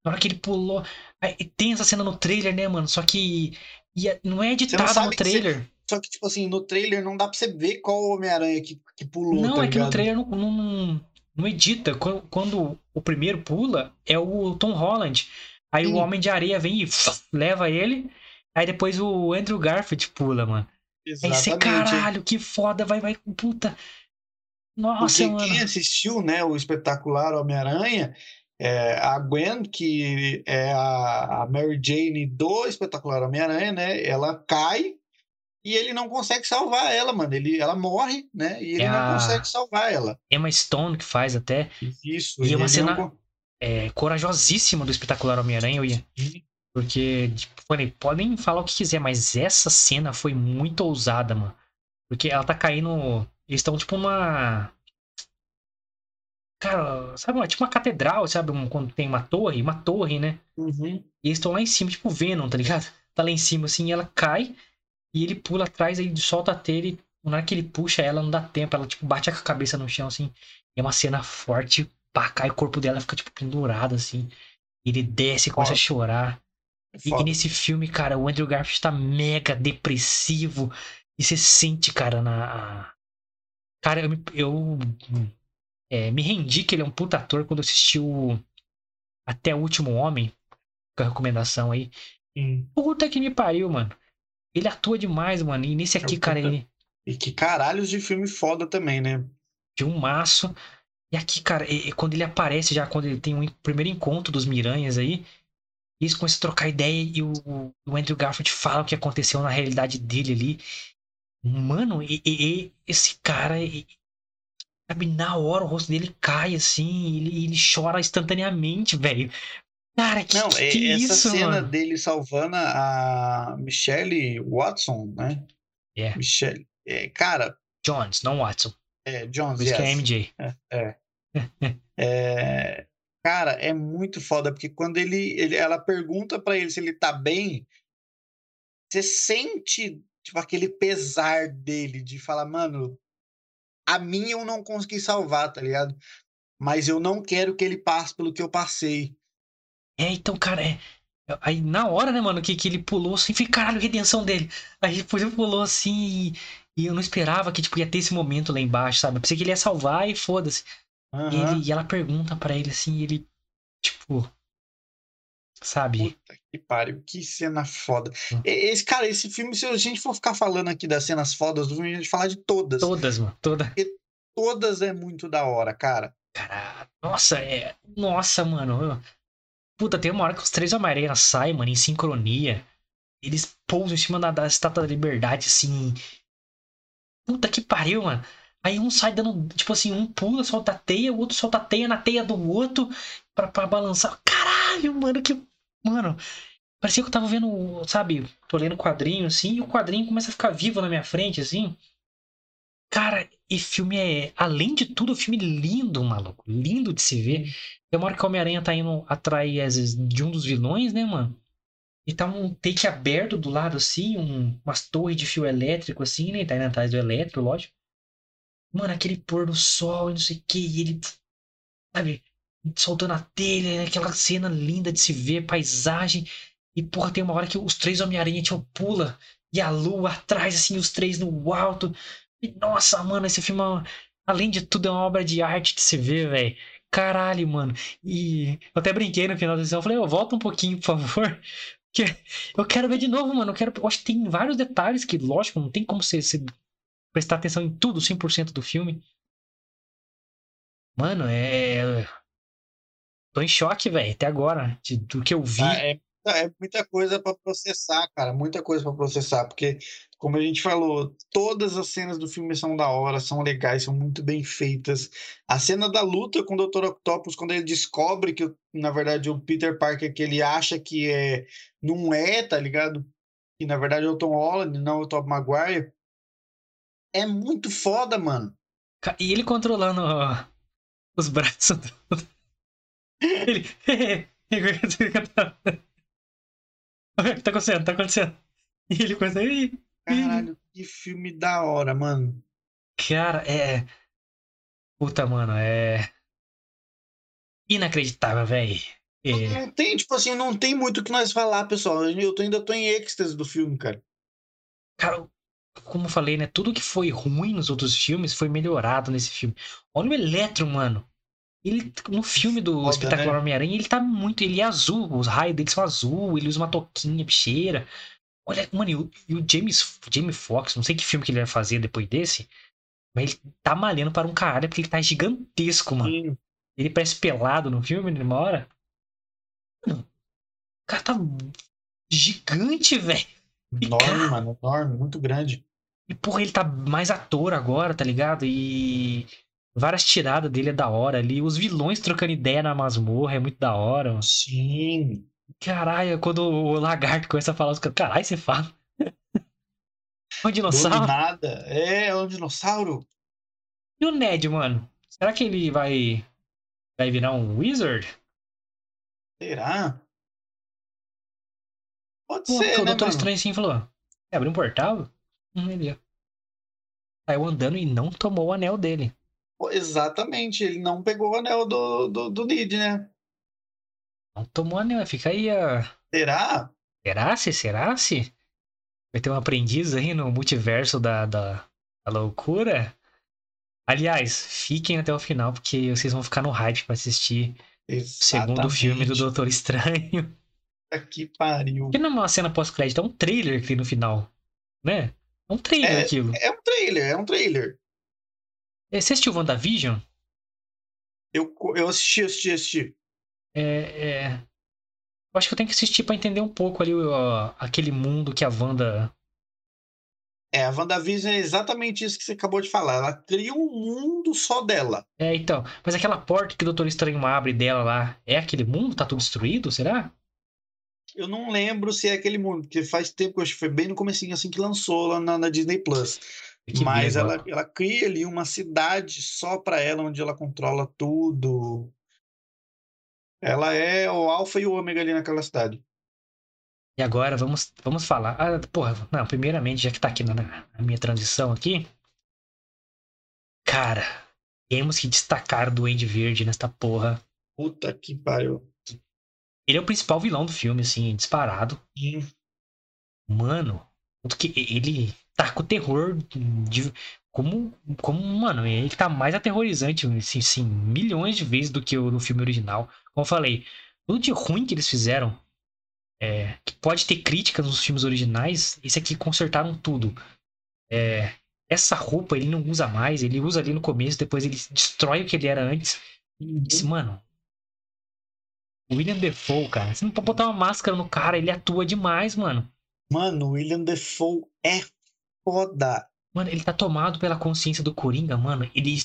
Na hora que ele pulou. aí Tem essa cena no trailer, né, mano? Só que. e é- não é editado não no que você- trailer. Só que, tipo assim, no trailer não dá pra você ver qual Homem-Aranha que, que pulou, Não, tá é que no trailer não, não, não edita. Quando, quando o primeiro pula, é o Tom Holland. Aí o Sim. Homem de Areia vem e leva ele. Aí depois o Andrew Garfield pula, mano. Aí você, Exatamente. caralho, que foda, vai, vai, puta. Nossa, Porque mano. quem assistiu, né, o espetacular Homem-Aranha, é, a Gwen, que é a, Mary Jane do espetacular Homem-Aranha, né, ela cai e ele não consegue salvar ela, mano. Ele, ela morre, né, e ele É não consegue salvar ela. Emma Stone que faz até. Isso. E é uma ele cena- não É, corajosíssima do espetacular Homem-Aranha, eu ia. Porque, tipo, podem falar o que quiser, mas essa cena foi muito ousada, mano. Porque ela tá caindo. Eles estão tipo uma. Cara, sabe, uma- tipo uma catedral, sabe? Um- quando tem uma torre, uma torre, né? Uhum. E eles estão lá em cima, tipo Venom, tá ligado? Tá lá em cima, assim, e ela cai e ele pula atrás, aí solta a telha e na hora que ele puxa ela, não dá tempo, ela, tipo, bate a cabeça no chão, assim. E é uma cena forte, pá, cai o corpo dela fica, tipo, pendurado, assim. Ele desce e começa a chorar. É E, e nesse filme, cara, o Andrew Garfield tá mega depressivo. E você sente, cara, na. Cara, eu, me- eu é, me rendi que ele é um puta ator quando assisti o Até o Último Homem. Com a recomendação aí. Sim. Puta que me pariu, mano. Ele atua demais, mano. E nesse É aqui, um cara, puta- ele E que caralhos de filme foda também, né? de um maço. E aqui, cara, e- e quando ele aparece já, quando ele tem um primeiro encontro dos Miranhas aí, eles começam a trocar ideia e o, o Andrew Garfield fala o que aconteceu na realidade dele ali. Mano, e, e- esse cara, e- sabe, na hora o rosto dele cai assim, ele, ele chora instantaneamente, velho. Cara, que, Não, que, é- essa isso, cena mano? dele salvando a Michelle Watson, né? É. Michelle. É, cara, Jones, não Watson. é, Jones, Por isso que é yes. MJ. É. É, cara, é muito foda, porque quando ele, ele ela pergunta pra ele se ele tá bem, você sente tipo aquele pesar dele de falar, mano, a minha eu não consegui salvar, tá ligado? Mas eu não quero que ele passe pelo que eu passei. É, então, cara, é. Aí na hora, né, mano, que, que ele pulou assim, falei, caralho, redenção dele. Aí depois ele pulou assim e, e eu não esperava que, tipo, ia ter esse momento lá embaixo, sabe? Eu pensei que ele ia salvar e foda-se. E, Aham. ele- e ela pergunta pra ele assim, e ele, tipo. Sabe? Puta que pariu, que cena foda. Hum. E- Esse, cara, esse filme, se a gente for ficar falando aqui das cenas fodas do filme, a gente falar de todas. Todas, mano, toda. Todas é muito da hora, cara. Cara, nossa, é. Nossa, mano. Puta, tem uma hora que os três Homem-Aranha saem, mano, em sincronia. Eles pousam em cima da, da estátua da liberdade, assim. Puta que pariu, mano. Aí um sai dando, tipo assim, um pula, solta a teia, o outro solta a teia na teia do outro pra, pra balançar. Caralho, mano, que. Mano, parecia que eu tava vendo, sabe, tô lendo quadrinho assim, e o quadrinho começa a ficar vivo na minha frente, assim. Cara, e filme é. Além de tudo, filme lindo, maluco. Lindo de se ver. Tem uma hora que o Homem-Aranha tá indo atrás de um dos vilões, né, mano? E tá um take aberto do lado, assim, um, umas torres de fio elétrico, assim, né? Tá indo atrás do elétrico, lógico. Mano, aquele pôr do sol e não sei o que, e ele, sabe, soltando a telha, né? aquela cena linda de se ver, paisagem. E, porra, tem uma hora que os três Homem-Aranha, tipo, pula, e a lua atrás, assim, os três no alto. E, nossa, mano, esse filme, é além de tudo, é uma obra de arte de se ver, velho. Caralho, mano. E eu até brinquei no final da sessão. Eu falei, ô, volta um pouquinho, por favor. Que eu quero ver de novo, mano. Eu, quero... eu acho que tem vários detalhes que, lógico, não tem como você, você prestar atenção em tudo, 100% do filme. Mano, é. Tô em choque, velho, até agora, de, do que eu vi. Ah, é, é muita coisa pra processar, cara. Muita coisa pra processar. Porque, como a gente falou, todas as cenas do filme são da hora, são legais, são muito bem feitas. A cena da luta com o Dr. Octopus, quando ele descobre que, na verdade, o Peter Parker que ele acha que é. Não é, tá ligado? Que na verdade é o Tom Holland, não o Tom Maguire. É muito foda, mano. E ele controlando ó, os braços do. Ele. tá acontecendo, tá acontecendo. E ele começa. Caralho, que filme da hora, mano. Cara, é. Puta, mano, é. Inacreditável, velho. É. Não tem, tipo assim, não tem muito o que nós falar, pessoal. Eu tô, ainda tô em êxtase do filme, cara. Cara, como eu falei, né? Tudo que foi ruim nos outros filmes foi melhorado nesse filme. Olha o Eletro, mano. Ele, no filme do Foda, Espetacular né? Homem-Aranha, ele tá muito. Ele é azul, os raios dele são azul, ele usa uma toquinha, bicheira. Olha, mano, e o, e o James, Jamie Foxx, não sei que filme que ele vai fazer depois desse, mas ele tá malhando para um caralho porque ele tá gigantesco, mano. Sim. Ele parece pelado no filme, numa hora. Mano, o cara tá gigante, velho. Enorme, mano, enorme, muito grande. E, porra, ele tá mais ator agora, tá ligado? E várias tiradas dele é da hora ali. Os vilões trocando ideia na masmorra é muito da hora. Mano. Sim. Caralho, quando o lagarto começa a falar, os caras, caralho, você fala. o Do dinossauro. nada. É, é um dinossauro. E o Ned, mano? Será que ele vai. Vai virar um Wizard? Será? Pode Pô, ser, porque o né, Doutor mano? Estranho assim falou: "Quer abrir um portal? Hum, ele ó. Saiu andando e não tomou o anel dele. Pô, Exatamente, ele não pegou o anel do, do, do Nid, né? Não tomou o anel. Fica aí a. Será? Será se? Será se? Vai ter um aprendiz aí no multiverso da, da, da loucura? Aliás, fiquem até o final, porque vocês vão ficar no hype pra assistir o segundo filme do Doutor Estranho. Que pariu. Que não é uma cena pós-crédito, é um trailer que tem no final. Né? É um trailer aquilo. É um trailer, é um trailer. É, Você assistiu WandaVision? Eu, eu assisti, assisti, assisti. É, é... Eu acho que eu tenho que assistir pra entender um pouco ali ó, aquele mundo que a Wanda. É, a WandaVision é exatamente isso que você acabou de falar. Ela cria um mundo só dela. É, então. Mas aquela porta que o Doutor Estranho abre dela lá, é aquele mundo? Tá tudo destruído? Será? Eu não lembro se é aquele mundo, porque faz tempo que eu acho que foi bem no comecinho assim que lançou lá na, na Disney Plus. Que Mas ela, ela cria ali uma cidade só pra ela, onde ela controla tudo. Ela é o alfa e o ômega ali naquela cidade. E agora vamos, vamos falar. Ah, porra, não, primeiramente, já que tá aqui na, na minha transição aqui. Cara, temos que destacar o Duende Verde nesta porra. Puta que pariu. Ele é o principal vilão do filme, assim, disparado. Sim. Mano, que ele tá com terror de. Como, como, mano, ele tá mais aterrorizante, assim, assim, milhões de vezes do que o no filme original. Como eu falei, tudo de ruim que eles fizeram, é, que pode ter críticas nos filmes originais, esse aqui consertaram tudo. É, essa roupa ele não usa mais, ele usa ali no começo, depois ele destrói o que ele era antes. E disse, mano. William Defoe, cara, você não pode botar uma máscara no cara, ele atua demais, mano. Mano, o William Defoe é foda. Mano, ele tá tomado pela consciência do Coringa, mano. Ele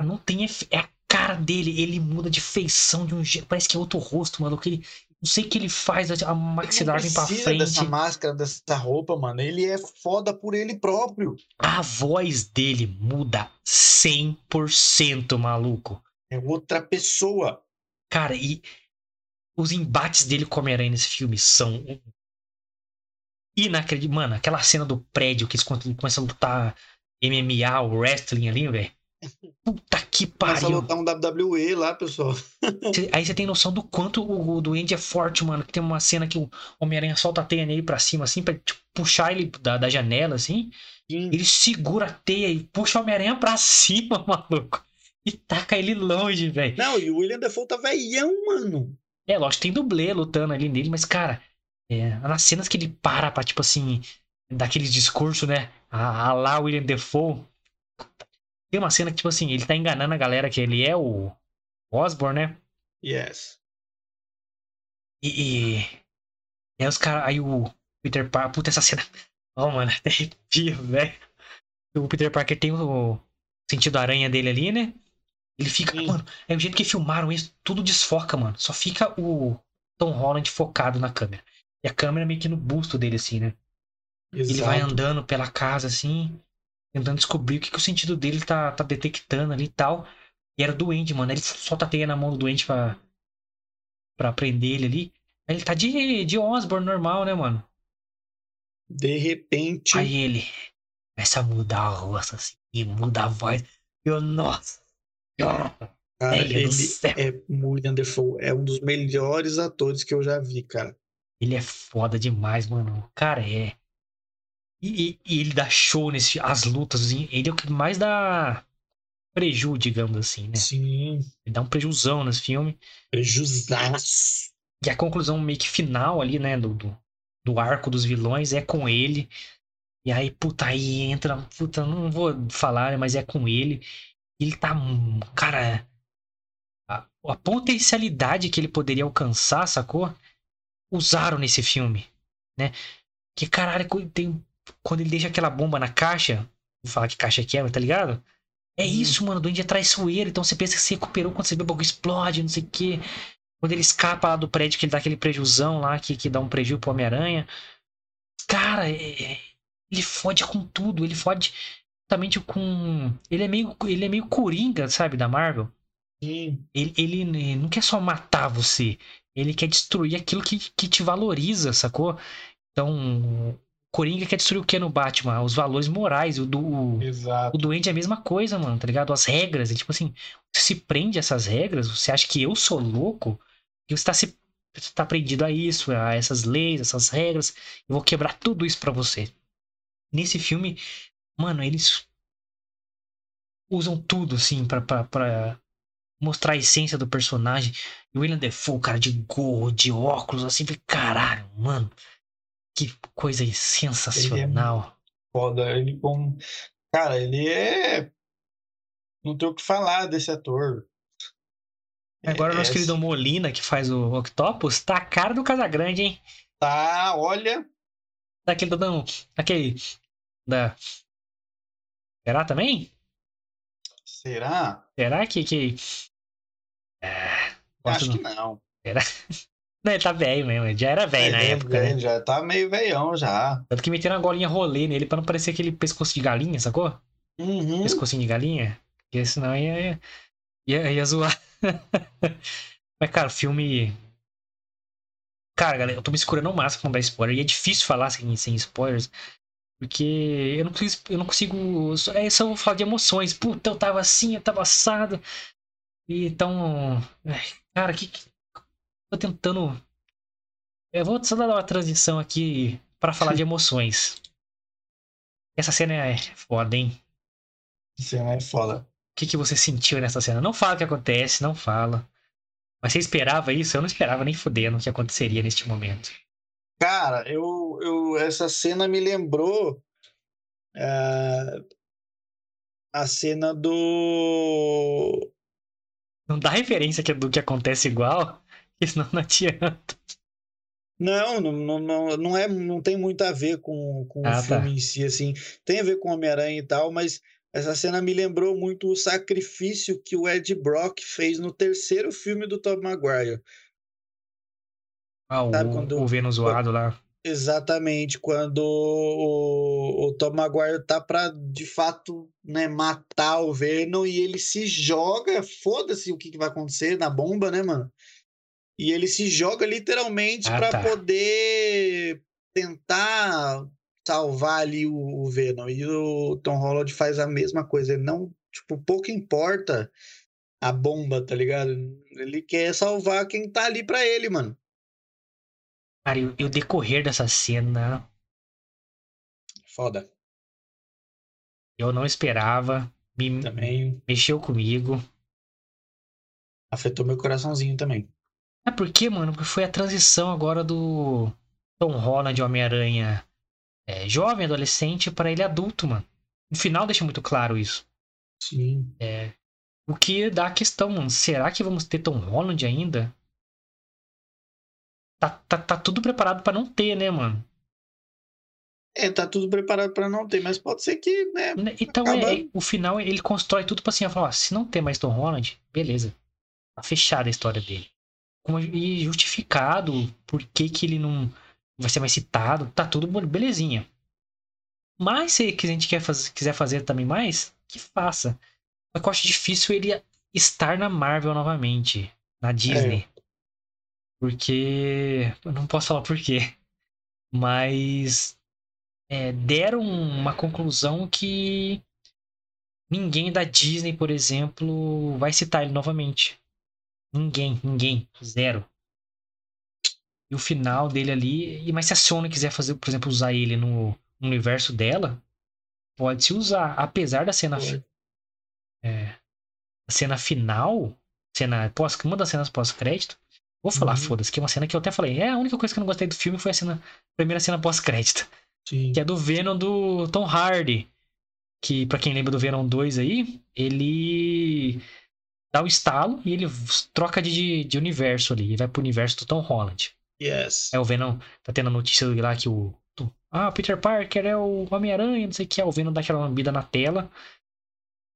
não tem efe- é a cara dele, ele muda de feição de um jeito, parece que é outro rosto, maluco. Ele não sei o que ele faz, a maxilar vem pra frente. dessa máscara, dessa roupa, mano. Ele é foda por ele próprio. A voz dele muda 100%, maluco. É outra pessoa. Cara, e os embates dele com o Homem-Aranha nesse filme são inacreditáveis. Mano, aquela cena do prédio que eles começam a lutar MMA, o wrestling ali, velho. Puta que Começa a pariu. lutar um WWE lá, pessoal. Aí você tem noção do quanto o, o Duende é forte, mano. Que tem uma cena que o Homem-Aranha solta a teia nele pra cima, assim, pra tipo, puxar ele da, da janela, assim. Sim. Ele segura a teia e puxa o Homem-Aranha pra cima, maluco. E taca ele longe, velho. Não, e o William Defoe tá velhão, mano. É, lógico, tem dublê lutando ali nele, mas, cara, é, nas cenas que ele para pra, tipo assim, daquele discurso, né? A, a lá William Defoe. Tem uma cena que, tipo assim, ele tá enganando a galera que ele é o Osborn, né? Yes. E, e, aí os caras. Aí o Peter Parker. Puta, essa cena. Oh, mano, até arrepia, velho. O Peter Parker tem o sentido aranha dele ali, né? Ele fica. Sim. Mano, é o jeito que filmaram isso, tudo desfoca, mano. Só fica o Tom Holland focado na câmera. E a câmera meio que no busto dele, assim, né? Exato. Ele vai andando pela casa, assim, tentando descobrir o que, que o sentido dele tá, tá detectando ali e tal. E era o doente, mano. Ele solta a teia na mão do doente pra. pra prender ele ali. Aí ele tá de, de Osborne normal, né, mano? De repente. Aí ele começa a mudar a rosto assim, e muda a voz. Eu, nossa. Cara, do ele é William Defoe. É um dos melhores atores que eu já vi, cara. Ele é foda demais, mano. O cara é. E, e- ele dá show nesse. As lutas. Ele é o que mais dá preju, digamos assim, né? Sim. Ele dá um prejuzão nesse filme. Prejuzaço. E a conclusão meio que final ali, né? Do, do, do arco dos vilões é com ele. E aí, puta, aí entra. Puta, não vou falar, né, mas é com ele. Ele tá. Cara. A, a potencialidade que ele poderia alcançar, sacou? Usaram nesse filme, né? Que caralho, quando tem. Quando ele deixa aquela bomba na caixa. Vou falar que caixa que é, tá ligado? É Hum. isso, mano. O Duende é traiçoeiro. Então você pensa que se recuperou quando você vê o bagulho explode, não sei o quê. Quando ele escapa lá do prédio, que ele dá aquele prejuzão lá, que, que dá um prejuízo pro Homem-Aranha. Cara, é- é- ele fode com tudo. Ele fode com. Ele é meio, ele é meio coringa, sabe, da Marvel. Sim. Ele, ele não quer só matar você. Ele quer destruir aquilo que, que te valoriza, sacou? Então, Coringa quer destruir o que no Batman? Os valores morais. O, do, Exato. o Duende é a mesma coisa, mano, tá ligado? As regras. É tipo assim, você se prende a essas regras, você acha que eu sou louco, que você tá, se, você tá prendido a isso, a essas leis, essas regras. Eu vou quebrar tudo isso pra você. Nesse filme, mano, eles usam tudo, assim, pra, pra, pra mostrar a essência do personagem. E o William Defoe, cara, de gorro, de óculos, assim, caralho, mano. Que coisa sensacional. Foda. Ele com. Cara, ele é. Não tem o que falar desse ator. Agora o nosso É, querido Molina, que faz o Octopus, tá a cara do Casagrande, hein? Tá, olha. Daquele dodão. Aquele. Da. Será também? Será? Será que. que... É, Acho do- que não. Não, ele tá velho mesmo. Ele já era velho na Ele- época, ele né? Já tá meio veião já. Tanto que meteram uma golinha rolê nele pra não parecer aquele pescoço de galinha, sacou? Uhum. Pescocinho de galinha. Porque senão ia, ia, ia, ia zoar. Mas, cara, o filme. Cara, galera, eu tô me segurando ao máximo pra não dar spoiler. E é difícil falar sem, sem spoilers. Porque eu não consigo. Eu não consigo. É só eu falar de emoções. Puta, eu tava assim, eu tava assado. E então. ai, Cara, que. que- Tô tentando. Eu vou só dar uma transição aqui pra falar de emoções. Essa cena é foda, hein? Cena é foda. O que, que você sentiu nessa cena? Não fala o que acontece, não fala. Mas você esperava isso? Eu não esperava nem fudendo o que aconteceria neste momento. Cara, eu, eu, essa cena me lembrou ah, a cena do. Não dá referência que- do que acontece igual, senão não adianta. Não, não, não, não, é, não tem muito a ver com, com Ah, o tá. filme em si, assim. Tem a ver com Homem-Aranha e tal, mas essa cena me lembrou muito o sacrifício que o Ed Brock fez no terceiro filme do Tom Maguire. Ah, o, Sabe quando- o Vênus zoado lá. Exatamente, quando o, o Tom Maguire tá pra, de fato, né, matar o Venom e ele se joga, foda-se o que, que vai acontecer na bomba, né, mano? E ele se joga literalmente Ah, pra tá. poder tentar salvar ali o, o Venom. E o Tom Holland faz a mesma coisa, ele não, tipo, pouco importa a bomba, tá ligado? Ele quer salvar quem tá ali pra ele, mano. Cara, e o- e o decorrer dessa cena, Foda. eu não esperava. Me Também mexeu comigo. afetou meu coraçãozinho também. É porque, mano, porque foi a transição agora do Tom Holland Homem-Aranha é, jovem, adolescente, pra ele adulto, mano. No final deixa muito claro isso. Sim. O que dá a questão, mano. Será que vamos ter Tom Holland ainda? Tá, tá, tá tudo preparado pra não ter, né, mano? É, tá tudo preparado pra não ter, mas pode ser que, né? Né, Então, Acaba- é, é- o final ele constrói tudo pra assim, falar, ó, se não tem mais Tom Holland, beleza. Tá fechada a história dele. E justificado por que, que ele não vai ser mais citado, tá tudo belezinha. Mas se a gente quer faz- quiser fazer também mais, que faça. Só que eu acho difícil ele estar na Marvel novamente, na Disney. Porque. Eu não posso falar por quê. Mas. é, deram uma conclusão que. Ninguém da Disney, por exemplo, vai citar ele novamente. Ninguém, ninguém. Zero. E o final dele ali. e- Mas se a Sony quiser fazer, por exemplo, usar ele no, universo dela, pode se usar. Apesar da cena. É, a cena final. Cena pós, uma das cenas pós-crédito. Vou falar, Uhum. foda-se, que é uma cena que eu até falei. É a única coisa que eu não gostei do filme foi a cena, a primeira cena pós-crédito. Que é do Venom do Tom Hardy. Que, pra quem lembra do Venom 2 aí, ele dá o estalo e ele troca de, de universo ali. E vai pro universo do Tom Holland. Yes. É o Venom, tá tendo a notícia lá que o. do- ah, Peter Parker é o Homem-Aranha, não sei o que. É o Venom dá aquela lambida na tela.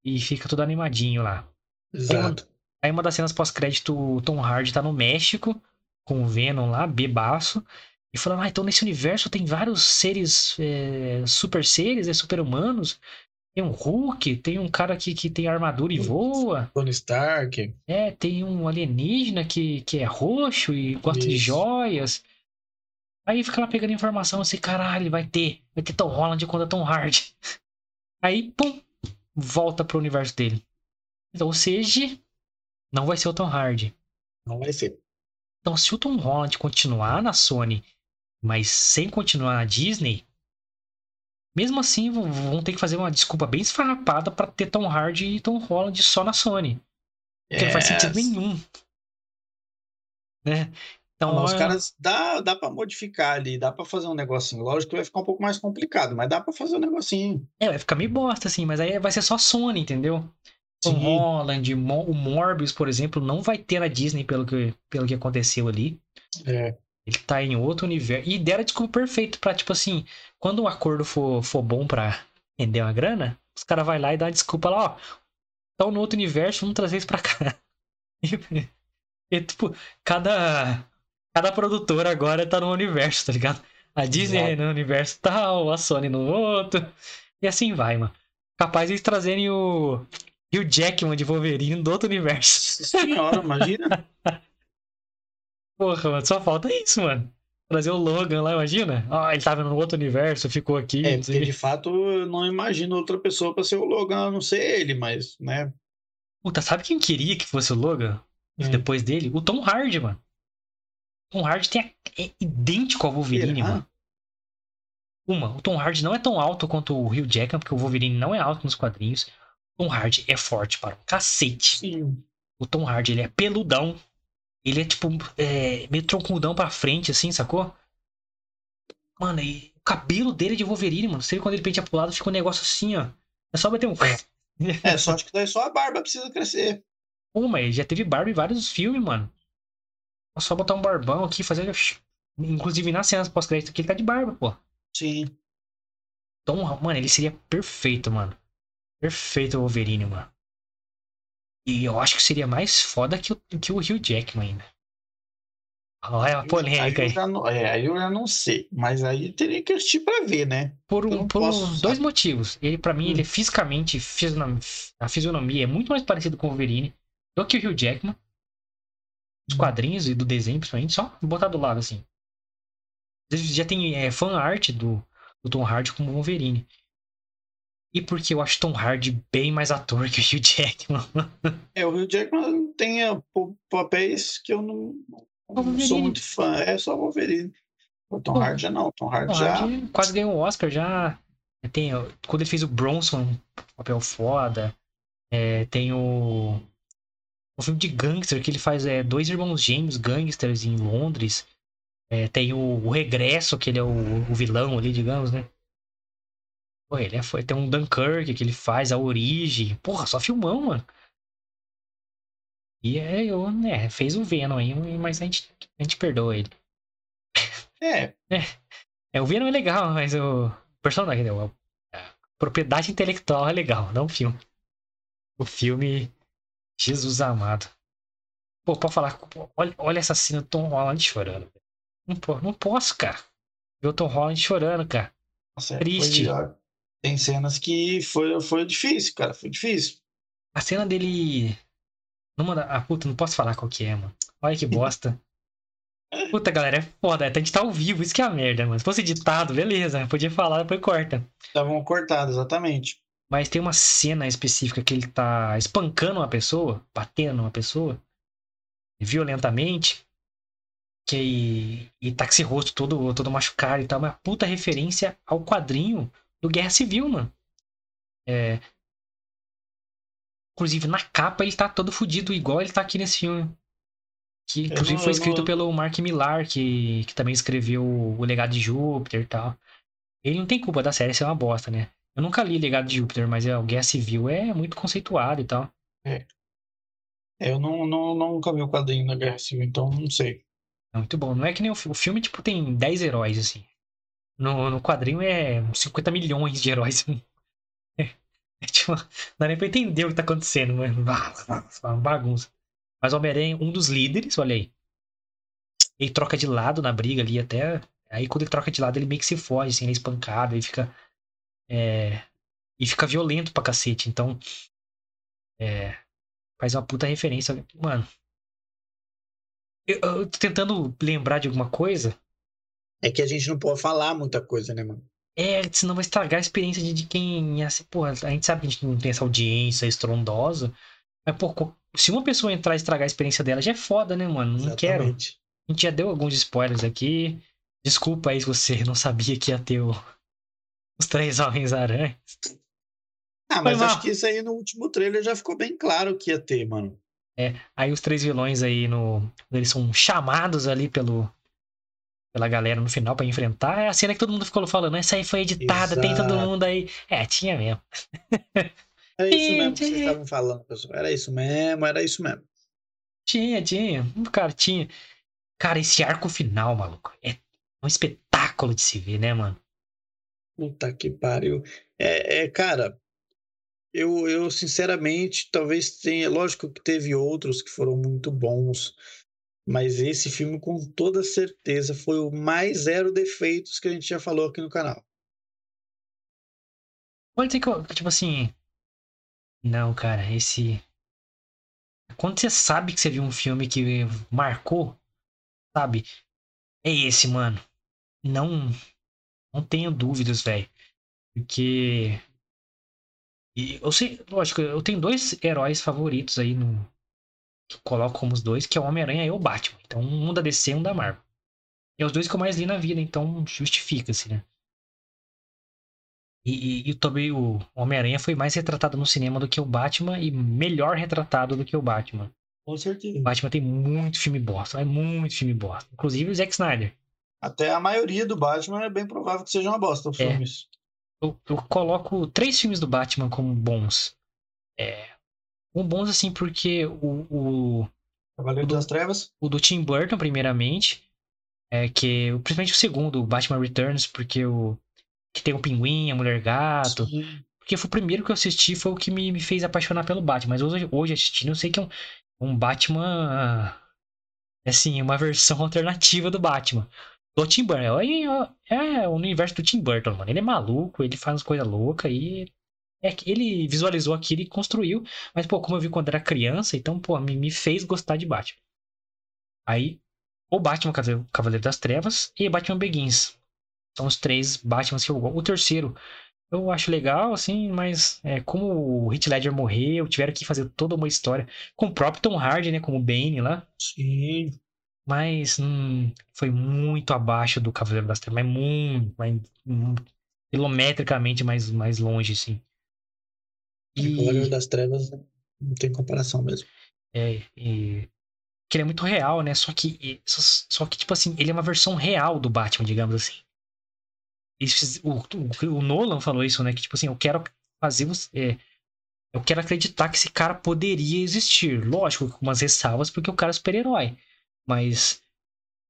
E fica tudo animadinho lá. Exato. Aí uma das cenas pós-crédito, o Tom Hardy tá no México, com o Venom lá, bebaço. E falando, ah, então nesse universo tem vários seres, é, super seres, é, super humanos. Tem um Hulk, tem um cara que, que tem armadura e voa. Tony Stark. É, tem um alienígena que, que é roxo e gosta de Isso. joias. Aí fica lá pegando informação assim, caralho, vai ter, vai ter Tom Holland contra Tom Hardy. Aí, pum, volta pro universo dele. Então, ou seja, não vai ser o Tom Hardy. Não vai ser. Então, se o Tom Holland continuar na Sony, mas sem continuar na Disney, mesmo assim vão- ter que fazer uma desculpa bem esfarrapada pra ter Tom Hardy e Tom Holland só na Sony. Porque não faz sentido Yes. nenhum. Né? Então, Não, os é- caras dá, dá para modificar ali, dá para fazer um negocinho. Lógico que vai ficar um pouco mais complicado, mas dá para fazer um negocinho. é, vai ficar meio bosta, assim, mas aí vai ser só Sony, entendeu? Tom. Holland, o Morbius, por exemplo, não vai ter na Disney pelo que, pelo que aconteceu ali. É. Ele tá em outro universo. E deram desculpa perfeito pra, tipo assim, quando o acordo for, for bom pra render uma grana, os caras vai lá e dá uma desculpa lá, ó. Tá no outro universo, vamos trazer isso pra cá. E, e, tipo, cada, cada produtora agora tá no universo, tá ligado? A Disney Exato. no universo tal, a Sony no outro. E assim vai, mano. Capaz eles trazerem o. E o Jackman de Wolverine do outro universo. Senhora, imagina. Porra, mano, só falta isso, mano. Trazer o Logan lá, imagina? Ah, ele tava no outro universo, ficou aqui. É, porque de fato eu não imagino outra pessoa para ser o Logan, a não ser ele, mas, né? Puta, sabe quem queria que fosse o Logan? Hum. Depois dele? O Tom Hardy, mano. O Tom Hardy tem a- é idêntico ao Wolverine, Será? mano. Uma, o Tom Hardy não é tão alto quanto o Hugh Jackman, porque o Wolverine não é alto nos quadrinhos. Tom Hardy é forte para um cacete. Sim. O Tom Hardy, ele é peludão. Ele é tipo, é, meio troncudão pra frente, assim, sacou? Mano, e o cabelo dele é de Wolverine, mano. Você vê quando ele penteia pro lado, fica um negócio assim, ó. É só bater um. É, só acho que daí só a barba precisa crescer. Pô, mas já teve barba em vários filmes, mano. É só botar um barbão aqui, fazer. Inclusive nas cenas pós-crédito aqui, ele tá de barba, pô. Sim. Tom, mano, ele seria perfeito, mano. Perfeito o Wolverine, mano. E eu acho que seria mais foda que o, que o Hugh Jackman ainda. Olha a polêmica aí. Eu não, é, eu já não sei. Mas aí teria que assistir pra ver, né? Por, um, por posso dois motivos. Ele, pra mim, Hum. ele é fisicamente, fisionom- a fisionomia é muito mais parecido com o Wolverine do que o Hugh Jackman. Os Hum. quadrinhos e do desenho, principalmente, só botar do lado, assim. Já tem é, fan art do, do Tom Hardy como Wolverine. E porque eu acho Tom Hardy bem mais ator que o Hugh Jackman. É, o Hugh Jackman tem é, papéis que eu não, não sou muito fã. É só Wolverine. O Tom Pô. Hardy já não. O Tom Hardy Tom já. Hardy quase ganhou o Oscar já. Tem, quando ele fez o Bronson, papel foda. É, tem o. O filme de gangster que ele faz é, dois irmãos gêmeos gangsters em Londres. É, tem o, o Regresso, que ele é o, o vilão ali, digamos, né? Pô, ele é, foi, tem um Dunkirk que ele faz, a origem. Porra, só filmão, mano. E é, eu, né, fez o Venom aí, mas a gente, a gente perdoa ele. É, É, o Venom é legal, mas o personagem, né, o- a propriedade intelectual é legal, não o filme. O filme, Jesus amado. Pô, pode falar, pô, olha, olha essa cena do Tom Holland chorando. Não, não posso, cara. Ver o Tom Holland chorando, cara. nossa, é, Triste. ó, tem cenas que foi, foi difícil, cara. Foi difícil. A cena dele. Numa da. Ah, puta, não posso falar qual que é, mano. Olha que bosta. Puta, galera, é foda. A gente tá ao vivo, isso que é a merda, mano. Se fosse editado, beleza. Podia falar, depois corta. Estavam cortados, exatamente. Mas tem uma cena específica que ele tá espancando uma pessoa, batendo uma pessoa, violentamente, que e tá com esse rosto todo, todo machucado e tal. Uma puta referência ao quadrinho do Guerra Civil, mano. É... Inclusive, na capa ele tá todo fudido, igual ele tá aqui nesse filme. Que inclusive não- foi escrito não- pelo Mark Millar, que, que também escreveu O Legado de Júpiter e tal. Ele não tem culpa da série ser uma bosta, né? Eu nunca li Legado de Júpiter, mas é, o Guerra Civil é muito conceituado e tal. É, eu não, não, nunca vi o quadrinho da Guerra Civil, então não sei. É muito bom. Não é que nem o, o filme, tipo, tem 10 heróis, assim. No, no quadrinho é uns 50 milhões de heróis. É, tipo, não dá nem pra entender o que tá acontecendo, mano. Uma bagunça. Mas o Homem-Aranha é um dos líderes, olha aí. Ele troca de lado na briga ali até. Aí quando ele troca de lado, ele meio que se foge, assim, ele é espancado, aí fica. É, e fica violento pra cacete. Então. É, faz uma puta referência. Mano. Eu, eu tô tentando lembrar de alguma coisa. É que a gente não pode falar muita coisa, né, mano? É, senão vai estragar a experiência de, de quem. Assim, porra, a gente sabe que a gente não tem essa audiência estrondosa. Mas, pô, se uma pessoa entrar e estragar a experiência dela, já é foda, né, mano? Não quero. Exatamente. A gente já deu alguns spoilers aqui. Desculpa aí se você não sabia que ia ter o- os três Homens-Aranha. Ah, mas Foi acho que isso aí no último trailer já ficou bem claro que ia ter, mano. Aí os três vilões aí no. Eles são chamados ali pelo. Pela galera no final pra enfrentar. É a cena que todo mundo ficou falando. Essa aí foi editada, tem todo Exato. mundo aí. É, tinha mesmo. Era isso mesmo que vocês estavam falando, pessoal. Era isso mesmo, era isso mesmo. Tinha, tinha. Cara, tinha. Cara, esse arco final, maluco, é um espetáculo de se ver, né, mano? Puta que pariu. É, é, cara, eu, eu sinceramente, talvez tenha. Lógico que teve outros que foram muito bons, mas esse filme, com toda certeza, foi o mais zero defeitos que a gente já falou aqui no canal. Pode ser que eu, tipo assim. Não, cara, esse. Quando você sabe que você viu um filme que marcou, sabe? É esse, mano. Não. Não tenho dúvidas, velho. Porque. E eu sei, lógico, eu tenho dois heróis favoritos aí no. Coloco como os dois, que é o Homem-Aranha e o Batman. Então, um da DC e um da Marvel. E é os dois que eu mais li na vida, então justifica-se, né? E, e, e também o Homem-Aranha foi mais retratado no cinema do que o Batman e melhor retratado do que o Batman. Com certeza. O Batman tem muito filme bosta, é muito filme bosta. Inclusive o Zack Snyder. Até a maioria do Batman é bem provável que seja uma bosta os É. filmes. Eu, eu coloco três filmes do Batman como bons. É, um bons assim porque o, o, Cavaleiro O do- das Trevas. o do Tim Burton, primeiramente, é que principalmente o segundo, o Batman Returns, porque o que tem o Pinguim, a Mulher Gato, Sim. Porque foi o primeiro que eu assisti, foi o que me, me fez apaixonar pelo Batman. Mas hoje, hoje assistindo, eu sei que é um, um Batman. Assim, uma versão alternativa do Batman. Do Tim Burton. Aí, ó, É o universo do Tim Burton, mano. Ele é maluco, ele faz coisas loucas e. É que ele visualizou aquilo e construiu. Mas, pô, como eu vi quando era criança, então, pô, me, me fez gostar de Batman. Aí, o Batman Cavaleiro, das Trevas e Batman Begins. São os três Batmans que eu gosto. O terceiro eu acho legal, assim, mas é, como o Heath Ledger morreu, tiveram que fazer toda uma história com o próprio Tom Hardy, né, como Bane lá, Sim. mas hum, foi muito abaixo do Cavaleiro das Trevas, mas muito, mas, hum, quilometricamente mais, mais longe, assim. O Cavaleiro E, das Trevas não tem comparação mesmo. é, e- que ele é muito real, né, só que, e- só, só que, tipo assim, ele é uma versão real do Batman, digamos assim. Fiz- o, o, o Nolan falou isso, né? Que tipo assim, eu quero fazer você. é, eu quero acreditar que esse cara poderia existir. Lógico, com umas ressalvas, porque o cara é super-herói. Mas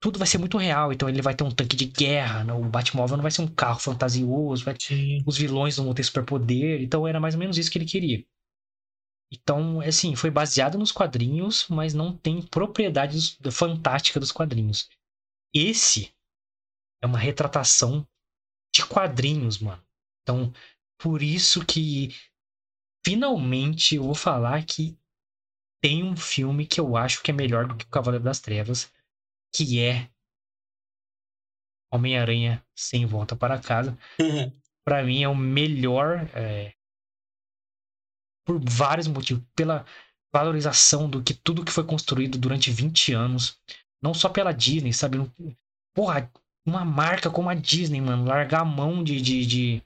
tudo vai ser muito real. Então ele vai ter um tanque de guerra. né, O Batmóvel não vai ser um carro fantasioso. Vai Sim. os vilões não vão ter superpoder. Então era mais ou menos isso que ele queria. Então, assim, foi baseado nos quadrinhos, mas não tem propriedades fantásticas dos quadrinhos. Esse é uma retratação de quadrinhos, mano. Então, por isso que finalmente eu vou falar que tem um filme que eu acho que é melhor do que o Cavaleiro das Trevas, que é Homem-Aranha Sem Volta para Casa. Pra mim é o melhor é, por vários motivos. Pela valorização do que tudo que foi construído durante 20 anos. Não só pela Disney, sabe? Porra, uma marca como a Disney, mano, largar a mão de. de, de,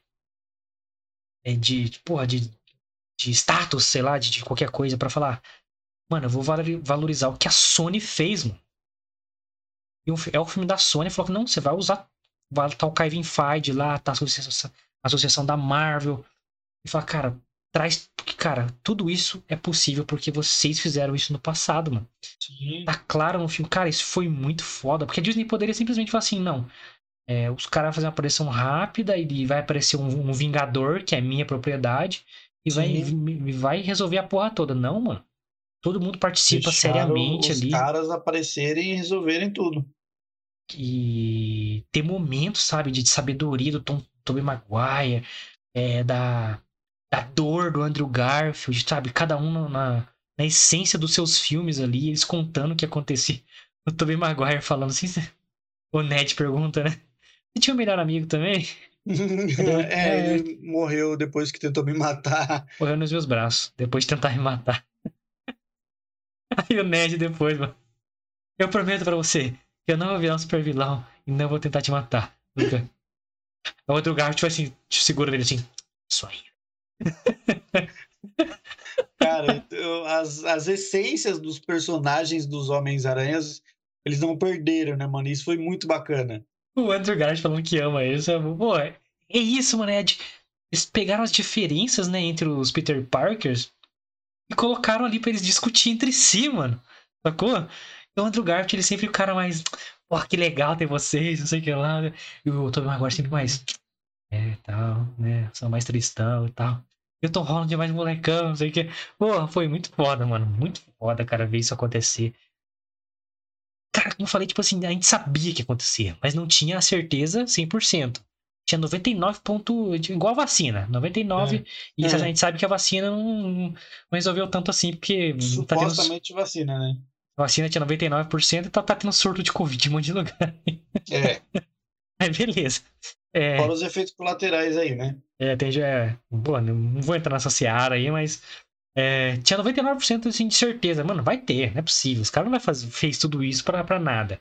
é, de, de porra, de, de status, sei lá, de, de qualquer coisa para falar. Mano, eu vou valorizar o que a Sony fez, mano. E é o filme da Sony falou que não, você vai usar. Vai tá o Kevin Feige lá, tá a associação, a associação da Marvel. E fala, cara, traz. Porque, cara, tudo isso é possível porque vocês fizeram isso no passado, mano. Sim. Tá claro no filme. Cara, isso foi muito foda. Porque a Disney poderia simplesmente falar assim, não. É, os caras vão fazer uma aparição rápida e vai aparecer um, um Vingador, que é minha propriedade, e vai, vai resolver a porra toda. Não, mano. Todo mundo participa Deixaram seriamente os ali. Os caras aparecerem e resolverem tudo. E ter momentos, sabe, de sabedoria do Tom, Tobey Maguire, é, da, da dor do Andrew Garfield, sabe? Cada um na, na essência dos seus filmes ali, eles contando o que acontecia. O Tobey Maguire falando assim. O Ned pergunta, né? Você tinha um melhor amigo também? é, ele morreu depois que tentou me matar. Morreu nos meus braços, depois de tentar me matar. Aí o Ned depois, mano. Eu prometo pra você que eu não vou virar um super vilão e não vou tentar te matar. Nunca. O outro gato, tipo assim, te segura ele assim. Sonho. Cara, as, as essências dos personagens dos Homens-Aranhas, eles não perderam, né, mano? Isso foi muito bacana. O Andrew Garfield falando que ama eles. Pô, é isso, mano. É de... Eles pegaram as diferenças, né, entre os Peter Parkers e colocaram ali pra eles discutir entre si, mano. Sacou? O Andrew Garfield, ele sempre o cara mais. Pô, que legal ter vocês, não sei o que lá. E o Tobey Maguire sempre mais. É, tal, né? São mais tristão e tal. E o Tom Holland é molecão, não sei o que. Pô, foi muito foda, mano. Muito foda, cara, ver isso acontecer. Cara, como eu falei, tipo assim, a gente sabia que ia acontecer, mas não tinha a certeza 100% tinha 99 ponto, igual a vacina, 99, é. e é. a gente sabe que a vacina não, não resolveu tanto assim, porque... Supostamente tá tendo, vacina, né? A vacina tinha 99% e tá, tá tendo surto de Covid em um monte de lugar. É. Aí beleza. É, Fora os efeitos colaterais aí, né? É, tem já... É, Pô, não vou entrar nessa seara aí, mas... É, tinha 99% assim, de certeza. Mano, vai ter, não é possível. Os caras não vai fazer, fez tudo isso pra, pra nada.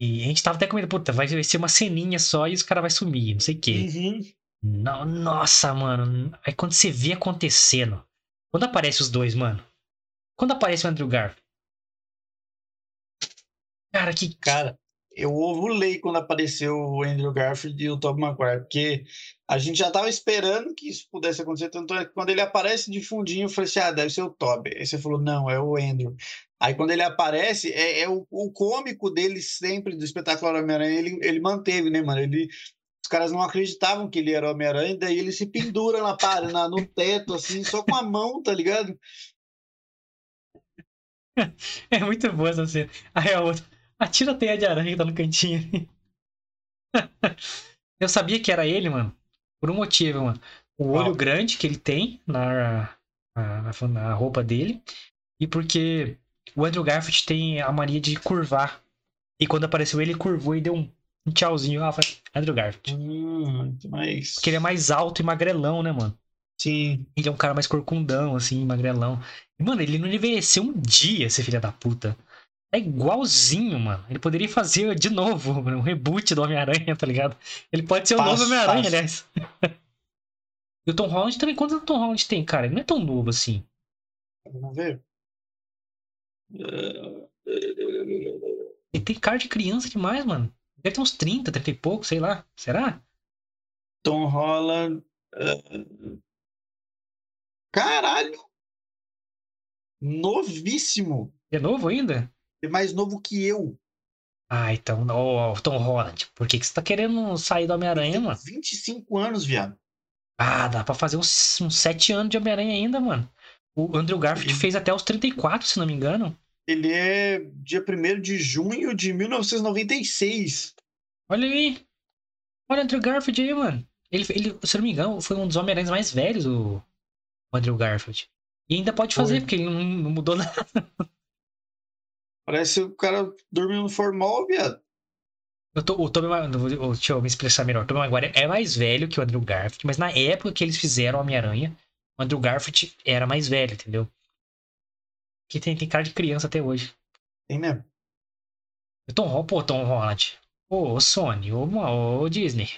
E a gente tava até com medo, puta, vai ser uma ceninha só e os caras vai sumir, não sei o quê. Uhum. Não, nossa, mano. Aí quando você vê acontecendo. Quando aparece os dois, mano. Quando aparece o Andrew Garfield. Cara, que. Cara, eu ovulei quando apareceu o Andrew Garfield e o Tobey Maguire, porque a gente já tava esperando que isso pudesse acontecer, tanto é que quando ele aparece de fundinho, eu falei assim, ah, deve ser o Tobey. Aí você falou, não, é o Andrew. Aí quando ele aparece, é, é o, o, cômico dele sempre, do espetáculo Homem-Aranha, ele, ele manteve, né, mano? Ele, os caras não acreditavam que ele era Homem-Aranha, daí ele se pendura na, na, no teto, assim, só com a mão, tá ligado? É muito boa essa cena. Aí a outra, atira a teia de aranha que tá no cantinho. Eu sabia que era ele, mano, por um motivo, mano. O olho oh. grande que ele tem na, na, na roupa dele e porque o Andrew Garfield tem a mania de curvar. E quando apareceu ele, curvou e deu um, um tchauzinho. Ah, Andrew Garfield. Hum, mas... Porque ele é mais alto e magrelão, né, mano? Sim. Ele é um cara mais corcundão, assim, magrelão. E, mano, ele não envelheceu um dia, esse filho da puta. É igualzinho, mano. Ele poderia fazer de novo um reboot do Homem-Aranha, tá ligado? Ele pode ser o novo Homem-Aranha, aliás. e o Tom Holland também. Quantos Tom Holland tem, cara? Ele não é tão novo assim. Vamos ver. Ele tem cara de criança demais, mano. Deve ter uns 30, 30 e pouco, sei lá. Será? Tom Holland. Uh... Caralho! Novíssimo! É novo ainda? É mais novo que eu. Ah, então, oh, Tom Holland, por que, que você tá querendo sair do Homem-Aranha, mano? 25 anos, viado. Ah, dá pra fazer uns, uns 7 anos de Homem-Aranha ainda, mano. O Andrew Garfield fez até os 34, se não me engano. Ele é dia 1 de junho de 1996. Olha aí. Olha o Andrew Garfield aí, mano. Ele, ele, se não me engano, foi um dos Homem-Aranhas mais velhos, o, Andrew Garfield. E ainda pode fazer, foi. porque ele não, não, mudou nada. Parece o cara dormindo no formal, viado. Eu tô, o Tobey Maguire, deixa eu me expressar melhor. O Tobey Maguire é mais velho que o Andrew Garfield, mas na época que eles fizeram Homem-Aranha, o Andrew Garfield era mais velho, entendeu? Que tem, tem cara de criança até hoje. Tem mesmo. O Tom, pô, Tom Holland. Ô, Sony, ô, ô Disney.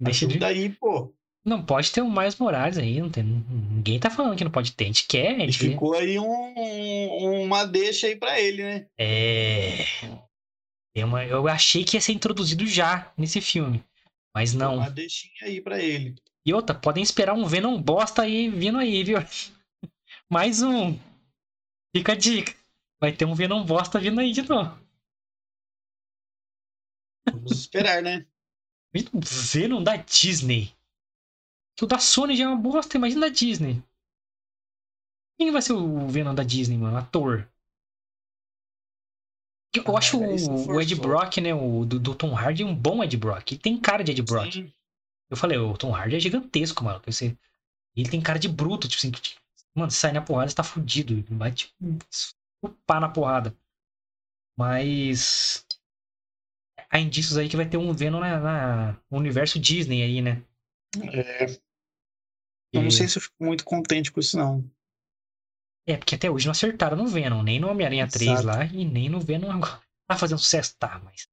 Deixa de... daí, pô. Não pode ter o Miles Morales aí, não tem, ninguém tá falando que não pode ter, a gente quer. A gente ficou aí um, uma deixa aí pra ele, né? É. Uma, eu achei que ia ser introduzido já nesse filme, mas não. Uma deixinha aí pra ele. E outra, podem esperar um Venom bosta aí vindo aí, viu? Mais um. Fica a dica. Vai ter um Venom bosta vindo aí de novo. Vamos esperar, né? Venom da Disney. Que o da Sony já é uma bosta, imagina da Disney. Quem vai ser o Venom da Disney, mano? Ator. Eu ah, acho o, o, Ed Brock, né? O do, do, Tom Hardy um bom Ed Brock. Ele tem cara de Ed Brock. Sim. Eu falei, o Tom Hardy é gigantesco, mano. Você, ele tem cara de bruto, tipo assim. Mano, se sair na porrada, você tá fudido. Vai te pá na porrada. Mas. Há indícios aí que vai ter um Venom na, na no universo Disney aí, né? É. Eu não sei se eu fico muito contente com isso, não. É, porque até hoje não acertaram no Venom, nem no Homem-Aranha 3 lá e nem no Venom agora. Tá fazendo sucesso, tá, mas.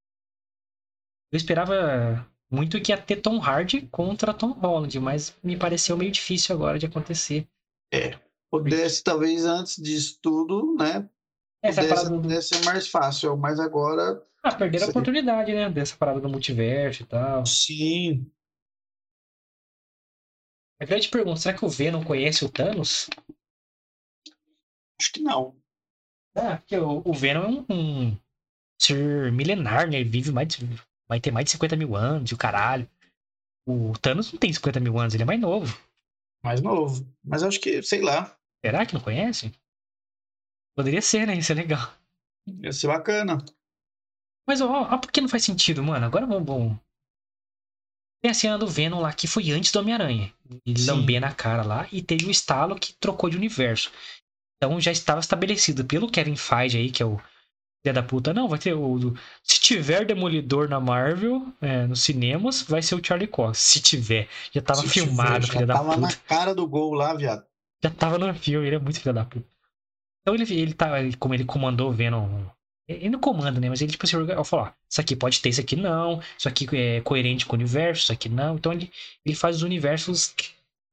Eu esperava muito que ia ter Tom Hardy contra Tom Holland, mas me pareceu meio difícil agora de acontecer. É. Pudesse, talvez antes disso tudo, né? Essa pudesse, parada pudesse ser mais fácil, mas agora. Ah, perderam a oportunidade, né? Dessa parada do multiverso e tal. Sim. A grande pergunta, será que o Venom conhece o Thanos? Acho que não. Ah, porque o, o Venom é um, um, ser milenar, né? Ele vive mais de, vai ter mais de 50 mil anos e o caralho. O Thanos não tem 50 mil anos, ele é mais novo. Mais novo. Mas acho que, sei lá. Será que não conhece? Poderia ser, né? Isso é legal. Ia ser bacana. Mas, ó, ó, por que não faz sentido, mano? Agora vamos, vamos tem a cena do Venom lá que foi antes do Homem-Aranha. Ele lamber na cara lá e teve o estalo que trocou de universo. Então já estava estabelecido pelo Kevin Feige aí, que é o filho da puta. Não, vai ter o. Se tiver Demolidor na Marvel, é, nos cinemas, vai ser o Charlie Cox. Se tiver. Já estava filmado, filho da puta. tava na cara do gol lá, viado. Já tava no filme, ele é muito filho da puta. Então ele, ele tá. Como ele comandou o Venom ele não comanda, né? Mas ele, tipo assim, fala, ó, isso aqui pode ter, isso aqui não, isso aqui é coerente com o universo, isso aqui não. Então ele, ele faz os universos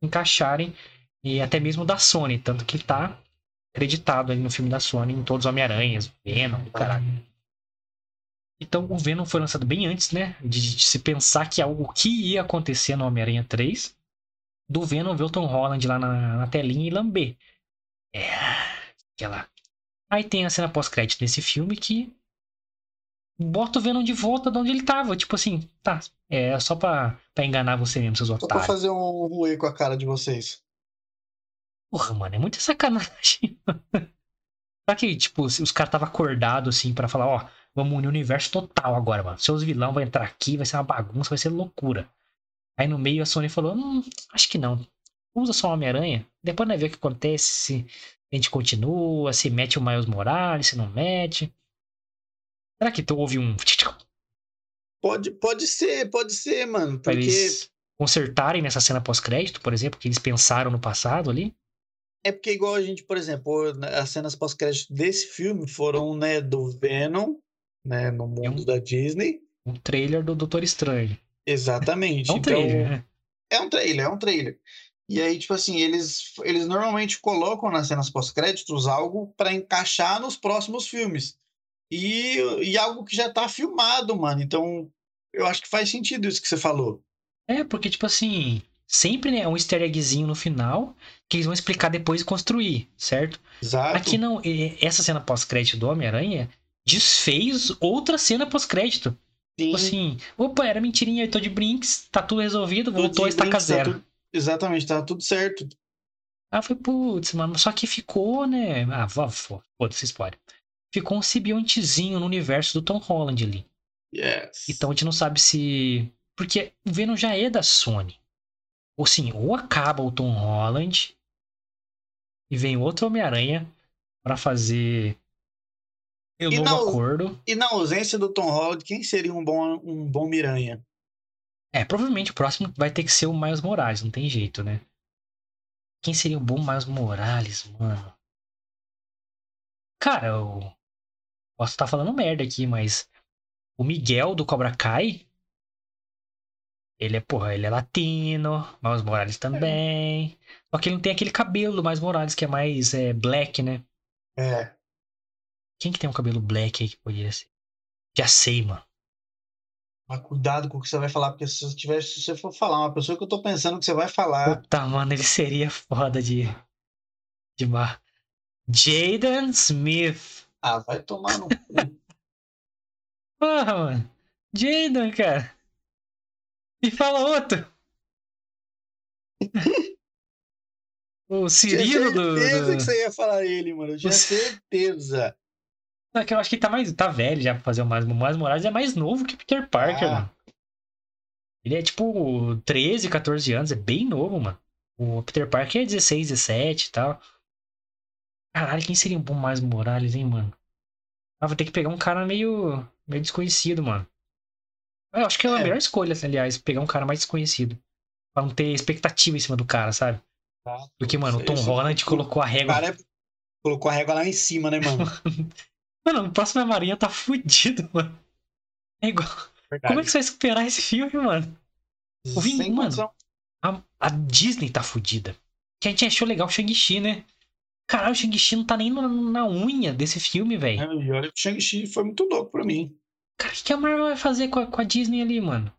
encaixarem, e até mesmo da Sony, tanto que ele tá acreditado ali no filme da Sony, em todos os Homem-Aranhas, Venom, caralho. Então o Venom foi lançado bem antes, né? De, de se pensar que algo que ia acontecer no Homem-Aranha 3, do Venom ver o Tom Holland lá na, na telinha e lamber. É. Aquela Aí tem a cena pós-crédito nesse filme que bota o Venom de volta de onde ele tava. Tipo assim, tá, é só pra, pra enganar você mesmo, seus otários. Só pra fazer um ruê com a cara de vocês. Porra, mano, é muita sacanagem. Só que, tipo, os caras estavam acordados, assim, para falar, ó, vamos unir o universo total agora, mano. Seus vilão vão entrar aqui, vai ser uma bagunça, vai ser loucura. Aí no meio a Sony falou, hum, acho que não. Usa só o Homem-Aranha. Depois nós ver o que acontece, se a gente continua, se mete o Miles Morales, se não mete. Será que tu ouve um. Pode, pode ser, pode ser, mano. Porque. Pra eles consertarem nessa cena pós-crédito, por exemplo, que eles pensaram no passado ali. É porque, igual a gente, por exemplo, as cenas pós-crédito desse filme foram, né, do Venom, né, no mundo um, da Disney. Um trailer do Doutor Estranho. Exatamente. É um então, trailer, né? É um trailer, é um trailer. E aí, tipo assim, eles, eles normalmente colocam nas cenas pós-créditos algo para encaixar nos próximos filmes. E, e algo que já tá filmado, mano. Então, eu acho que faz sentido isso que você falou. É, porque, tipo assim, sempre né, é um easter eggzinho no final que eles vão explicar depois e construir, certo? Exato. Aqui não, essa cena pós-crédito do Homem-Aranha desfez outra cena pós-crédito. Tipo assim, opa, era mentirinha, eu tô de brinks, tá tudo resolvido, voltou a estaca tá zero. Tá Exatamente, tava tudo certo. Ah, foi putz, mano. Só que ficou, né? Ah, foda-se, spoiler. Ficou um simbiontezinho no universo do Tom Holland ali. Yes. Então a gente não sabe se. Porque o Venom já é da Sony. Ou sim, ou acaba o Tom Holland e vem outro Homem-Aranha para fazer Eu E novo não- acordo. E na ausência do Tom Holland, quem seria um bom, um bom Miranha? É, provavelmente o próximo vai ter que ser o Miles Morales, não tem jeito, né? Quem seria o bom Miles Morales, mano? Cara, eu posso estar falando merda aqui, mas o Miguel do Cobra Kai, ele é, porra, ele é latino, Miles Morales também. Só que ele não tem aquele cabelo do Miles Morales que é mais é, black, né? É. Quem que tem um cabelo black aí que poderia ser? Já sei, mano. Mas cuidado com o que você vai falar, porque se você, tiver, se você for falar uma pessoa que eu tô pensando que você vai falar. Puta, mano, ele seria foda de. De mar. Jaden Smith. Ah, vai tomar no cu. Porra, mano. Jaden, cara. Me fala outro. o Tinha Cirilo do. certeza do... que você ia falar ele, mano. Eu tinha certeza. É que eu acho que ele tá mais. Tá velho já pra fazer o Miles. O Miles Morales é mais novo que o Peter Parker, Ah. mano. Ele é tipo 13, 14 anos, é bem novo, mano. O Peter Parker é 16, 17 e tal. Caralho, quem seria um bom Miles Morales, hein, mano? Ah, vou ter que pegar um cara meio, meio desconhecido, mano. Eu acho que é a É. melhor escolha, aliás, pegar um cara mais desconhecido. Pra não ter expectativa em cima do cara, sabe? Porque, mano, o Tom Holland colocou a O régua. cara é- colocou a régua lá em cima, né, mano? Mano, o próximo Marinha tá fudido, mano. É igual. Como é que você vai superar esse filme, mano? o Vin- Sem mano, condição. A, a Disney tá fudida. Que a gente achou legal o Shang-Chi, né? Caralho, o Shang-Chi não tá nem na, na unha desse filme, velho. É, olha que o Shang-Chi foi muito louco pra mim. Cara, o que a Marvel vai fazer com a, com a Disney ali, mano?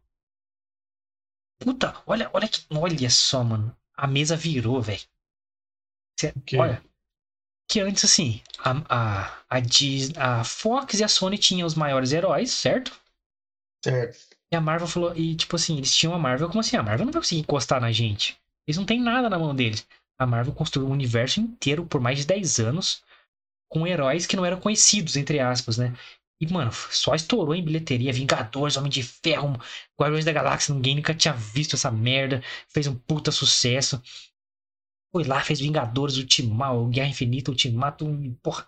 Puta, olha, olha que. Olha só, mano. A mesa virou, velho. Olha. Que antes, assim, a, a, a, Disney, a Fox e a Sony tinham os maiores heróis, certo? Certo. E a Marvel falou. E, tipo assim, eles tinham a Marvel. Como assim? A Marvel não vai conseguir encostar na gente. Eles não têm nada na mão deles. A Marvel construiu um universo inteiro por mais de 10 anos com heróis que não eram conhecidos, entre aspas, né? E, mano, só estourou em bilheteria. Vingadores, Homem de Ferro, Guardiões da Galáxia. Ninguém nunca tinha visto essa merda. Fez um puta sucesso. Foi lá, fez Vingadores, Ultimato, Guerra Infinita, Ultimato. Porra,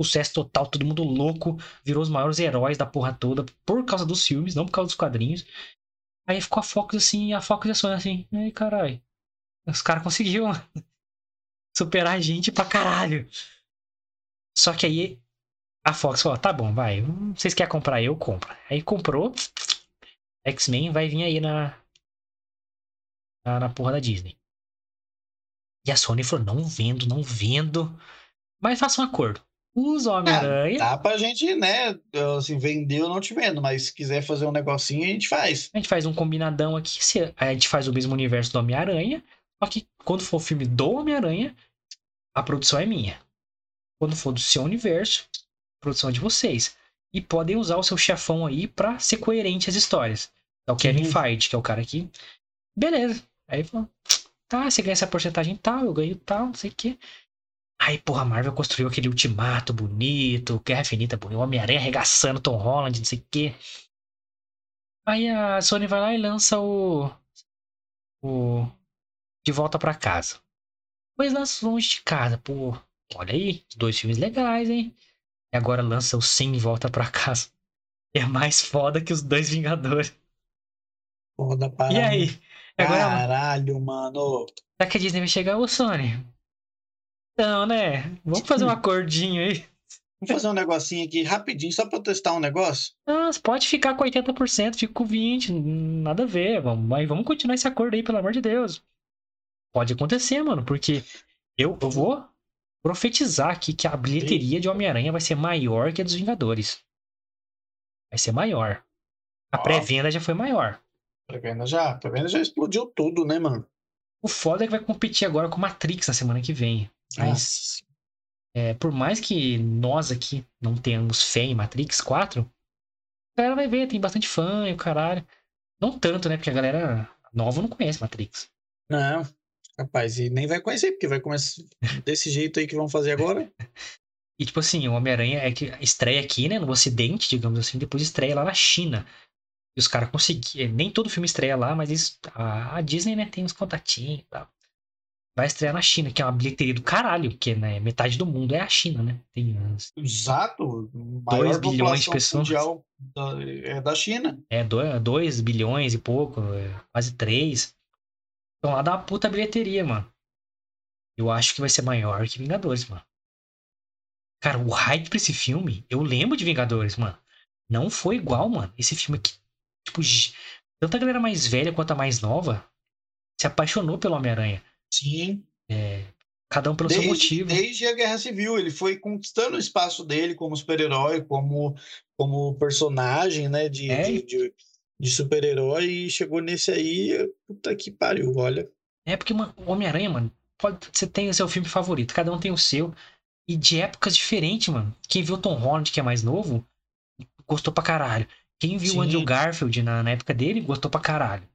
sucesso total. Todo mundo louco. Virou os maiores heróis da porra toda. Por causa dos filmes, não por causa dos quadrinhos. Aí ficou a Fox assim, a Fox a Sony assim. Ai, caralho. Os caras conseguiram superar a gente pra caralho. Só que aí a Fox falou: tá bom, vai. Vocês querem comprar? Eu compro. Aí comprou. X-Men vai vir aí na, na. na porra da Disney. E a Sony falou: não vendo, não vendo. Mas faça um acordo. Usa o Homem-Aranha. Dá pra gente, né? Assim, vender eu não te vendo, mas se quiser fazer um negocinho, a gente faz. A gente faz um combinadão aqui. se- A gente faz o mesmo universo do Homem-Aranha. Só que quando for o filme do Homem-Aranha, a produção é minha. Quando for do seu universo, a produção é de vocês. E podem usar o seu chefão aí pra ser coerente às histórias. É o Kevin Uhum. Feige, que é o cara aqui. Beleza. Aí falou: tá, você ganha essa porcentagem tal, eu ganho tal, não sei o quê. Aí, porra, a Marvel construiu aquele ultimato bonito, Guerra Infinita bonito, Homem-Aranha arregaçando Tom Holland, não sei o quê. Aí a Sony vai lá e lança o. O. De volta pra casa. Pois lança longe de casa, pô. Olha aí, dois filmes legais, hein? E agora lança o Sem Volta pra Casa. É mais foda que os dois Vingadores. Foda para. E aí? Agora, Caralho, mano. será que a Disney vai chegar? Ô, Sony. Não, né? Vamos fazer um acordinho aí. Vamos fazer um negocinho aqui rapidinho, só pra eu testar um negócio. Não, você pode ficar com 80%, fica com 20%, nada a ver. Vamos, mas vamos continuar esse acordo aí, pelo amor de Deus. Pode acontecer, mano, porque eu, eu vou profetizar aqui que a bilheteria de Homem-Aranha vai ser maior que a dos Vingadores. Vai ser maior. A pré-venda já foi maior. Pré-venda já, pré-venda já explodiu tudo, né, mano? O foda é que vai competir agora com Matrix na semana que vem. Mas, é, por mais que nós aqui não tenhamos fé em Matrix 4, a galera vai ver, tem bastante fã e o caralho. Não tanto, né? Porque a galera nova não conhece Matrix. Não, rapaz, e nem vai conhecer, porque vai começar desse jeito aí que vão fazer agora. E tipo assim, o Homem-Aranha é que estreia aqui, né, no Ocidente, digamos assim, depois estreia lá na China. E os caras conseguiram. Nem todo filme estreia lá, mas eles- a, a Disney, né, tem uns contatinhos e tal. vai estrear na China, que é uma bilheteria do caralho, porque né, metade do mundo é a China, né? Tem uns Exato. 2 bilhões de pessoas. Da, é da China. É, 2 bilhões e pouco, é, quase 3. Então lá dá uma puta bilheteria, mano. Eu acho que vai ser maior que Vingadores, mano. Cara, o hype pra esse filme, eu lembro de Vingadores, mano. Não foi igual, mano. Esse filme aqui, tipo, tanto a galera mais velha quanto a mais nova se apaixonou pelo Homem-Aranha. Sim. É, cada um pelo desde, seu motivo. Desde a Guerra Civil, ele foi conquistando o espaço dele como super-herói, como, como personagem, né, de, É. de, de, de super-herói, e chegou nesse aí, puta que pariu, olha. É porque o Homem-Aranha, mano, pode, você tem o seu filme favorito, cada um tem o seu. E de épocas diferentes, mano. Quem viu o Tom Holland, que é mais novo, gostou pra caralho. Quem viu o Andrew Garfield na, na época dele, gostou pra caralho.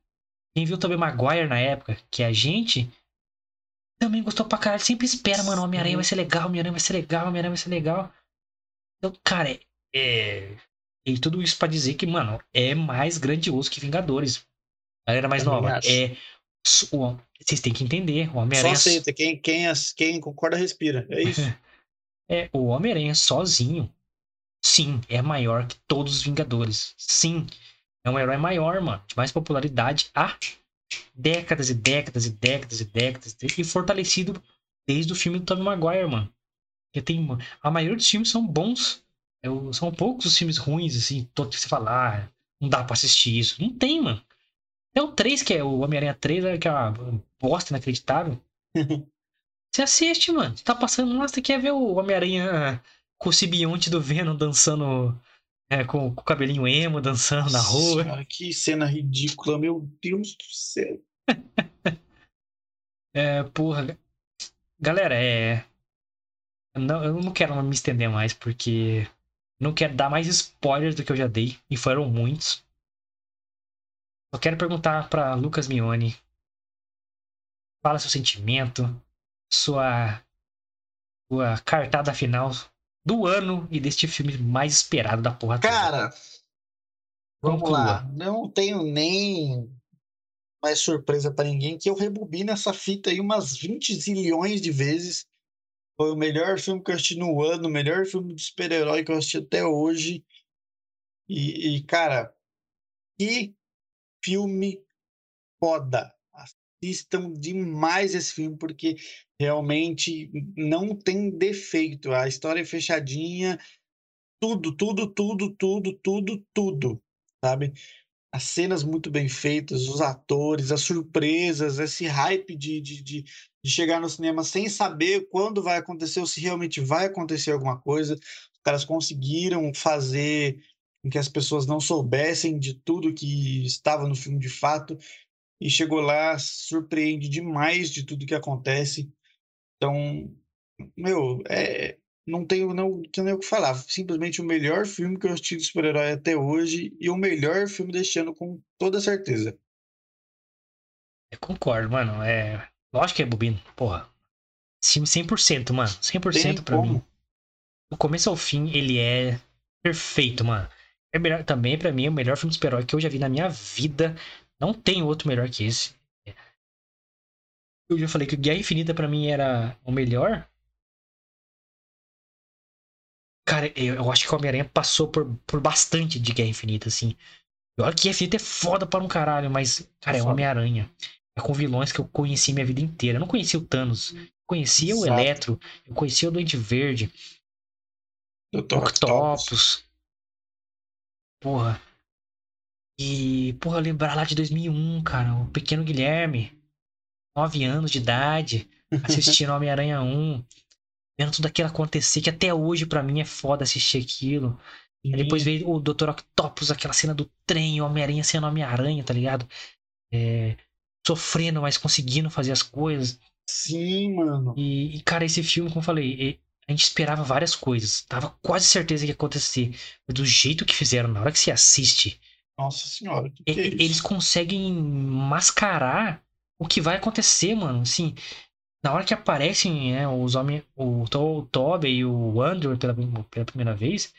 Quem viu também Maguire na época, que é a gente, também gostou pra caralho. Sempre espera, mano, o Homem-Aranha vai ser legal, o Homem-Aranha vai ser legal, o Homem-Aranha vai ser legal. Então, cara, é, é. E tudo isso pra dizer que, mano, é mais grandioso que Vingadores. Galera mais nova. acho. É. o- Vocês têm que entender. O Só Homem-Aranha. aceita, quem, quem, quem concorda respira, é isso. É, o Homem-Aranha sozinho, sim, é maior que todos os Vingadores. Sim, é um herói maior, mano, de mais popularidade há décadas e décadas e décadas e décadas e fortalecido desde o filme do Tobey Maguire, mano. Porque tem, a maioria dos filmes são bons, é são poucos os filmes ruins, assim, todo que você fala, ah, não dá pra assistir isso. Não tem, mano. É o 3, que é o Homem-Aranha 3, é que é uma bosta inacreditável. Você assiste, mano. Você tá passando lá, você quer ver o Homem-Aranha com o simbionte do Venom dançando é, com, com o cabelinho emo, dançando na rua. Que cena ridícula, meu Deus do céu. É, porra. Galera, é. Não, eu não quero me estender mais, porque. Não quero dar mais spoilers do que eu já dei, e foram muitos. Eu quero perguntar pra Lucas Mione. Fala seu sentimento, sua. Sua cartada final do ano e deste filme mais esperado da porra toda. Cara, vamos Conclua. lá. Não tenho nem mais surpresa pra ninguém que eu rebobino essa fita aí umas 20 zilhões de vezes. Foi o melhor filme que eu assisti no ano, o melhor filme de super-herói que eu assisti até hoje. E, e, cara, que filme foda. Assistam demais esse filme, porque realmente não tem defeito. A história é fechadinha, tudo, tudo, tudo, tudo, tudo, tudo, sabe? As cenas muito bem feitas, os atores, as surpresas, esse hype de, de, de, de chegar no cinema sem saber quando vai acontecer ou se realmente vai acontecer alguma coisa. Os caras conseguiram fazer com que as pessoas não soubessem de tudo que estava no filme de fato e chegou lá, surpreende demais de tudo que acontece. Então, meu, é, não tenho não tenho nem o que falar. Simplesmente o melhor filme que eu assisti de super-herói até hoje e o melhor filme deste ano, com toda certeza. Eu concordo, mano. É. Lógico que é bobino, porra. Esse filme 100%, mano. 100% Tem pra como. mim. Do começo ao fim, ele é perfeito, mano. É melhor, também, pra mim, é o melhor filme de super-herói que eu já vi na minha vida. Não tem outro melhor que esse. Eu já falei que o Guerra Infinita pra mim era o melhor. Cara, eu, eu acho que o Homem-Aranha passou por, por bastante de Guerra Infinita, assim. Olha que Guerra Infinita é foda para um caralho, mas, cara, é o Foda. Homem-Aranha. É com vilões que eu conheci minha vida inteira. Eu não conhecia o Thanos. Eu conhecia o Exato. Eletro. Eu conhecia o Duende Verde. Dr. Octopus. Porra. E, porra, lembrar lá de 2001, cara. O pequeno Guilherme. 9 anos de idade. Assistindo Homem-Aranha 1. Vendo tudo aquilo acontecer, que até hoje pra mim é foda assistir aquilo. Aí depois veio o Dr. Octopus, aquela cena do trem, o Homem-Aranha sendo Homem-Aranha, tá ligado? É, sofrendo, mas conseguindo fazer as coisas. Sim, mano. E, e, cara, esse filme, como eu falei, e- a gente esperava várias coisas. Tava quase certeza que ia acontecer. Mas do jeito que fizeram, na hora que você assiste, Nossa senhora, que que é eles conseguem mascarar o que vai acontecer, mano. Assim, na hora que aparecem né, os homens, o, o Tobey e o Andrew pela, pela primeira vez,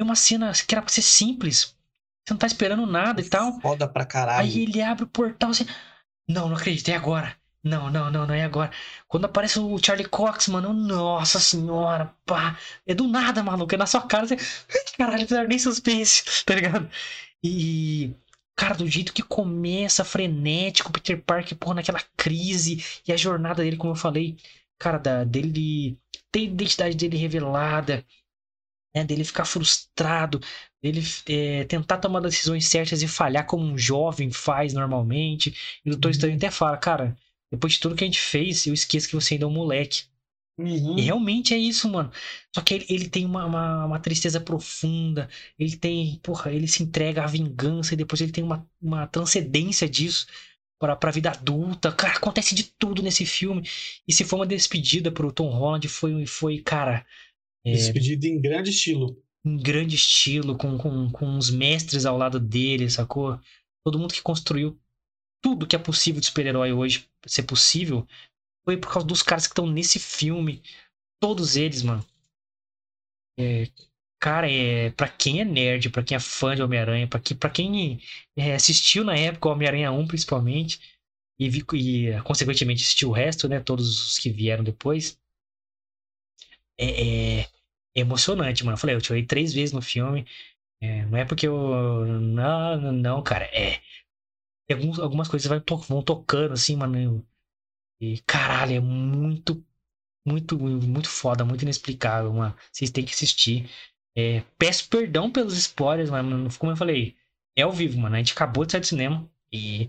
é uma cena que era pra ser simples. Você não tá esperando nada e tal. Foda pra caralho. Aí ele abre o portal assim. Não, não acredito, é agora. Não, não, não, não é agora. Quando aparece o Charlie Cox, mano, nossa senhora, pá. É do nada, maluco. É na sua cara. Você... Caralho, não nem suspense, tá ligado? E. Cara, do jeito que começa frenético, Peter Parker, porra, naquela crise. E a jornada dele, como eu falei, cara, da, dele ter a identidade dele revelada, né, dele ficar frustrado, dele é, tentar tomar decisões certas e falhar como um jovem faz normalmente. E o Doutor Estranho até fala, cara, depois de tudo que a gente fez, eu esqueço que você ainda é um moleque. Uhum. E realmente é isso, mano. Só que ele, ele tem uma, uma, uma, tristeza profunda. Ele tem, porra, ele se entrega à vingança e depois ele tem uma, uma transcendência disso para pra vida adulta. Cara, acontece de tudo nesse filme. E se foi uma despedida pro Tom Holland, foi, foi cara. É, despedida em grande estilo. Em grande estilo, com, com, com os mestres ao lado dele, sacou? Todo mundo que construiu tudo que é possível de super-herói hoje ser possível foi por causa dos caras que estão nesse filme. Todos eles, mano. É, cara, é, pra quem é nerd, pra quem é fã de Homem-Aranha, pra, que, pra quem é, assistiu na época Homem-Aranha 1, principalmente, e, e consequentemente assistiu o resto, né? Todos os que vieram depois. É, é, é emocionante, mano. Eu falei, eu chorei três vezes no filme. É, não é porque eu. Não, não, cara. É. Algumas coisas vão tocando, assim, mano. E caralho, é muito, muito, muito foda, muito inexplicável, mano. Vocês têm que assistir. É, peço perdão pelos spoilers, mas como eu falei, é ao vivo, mano. A gente acabou de sair do cinema. E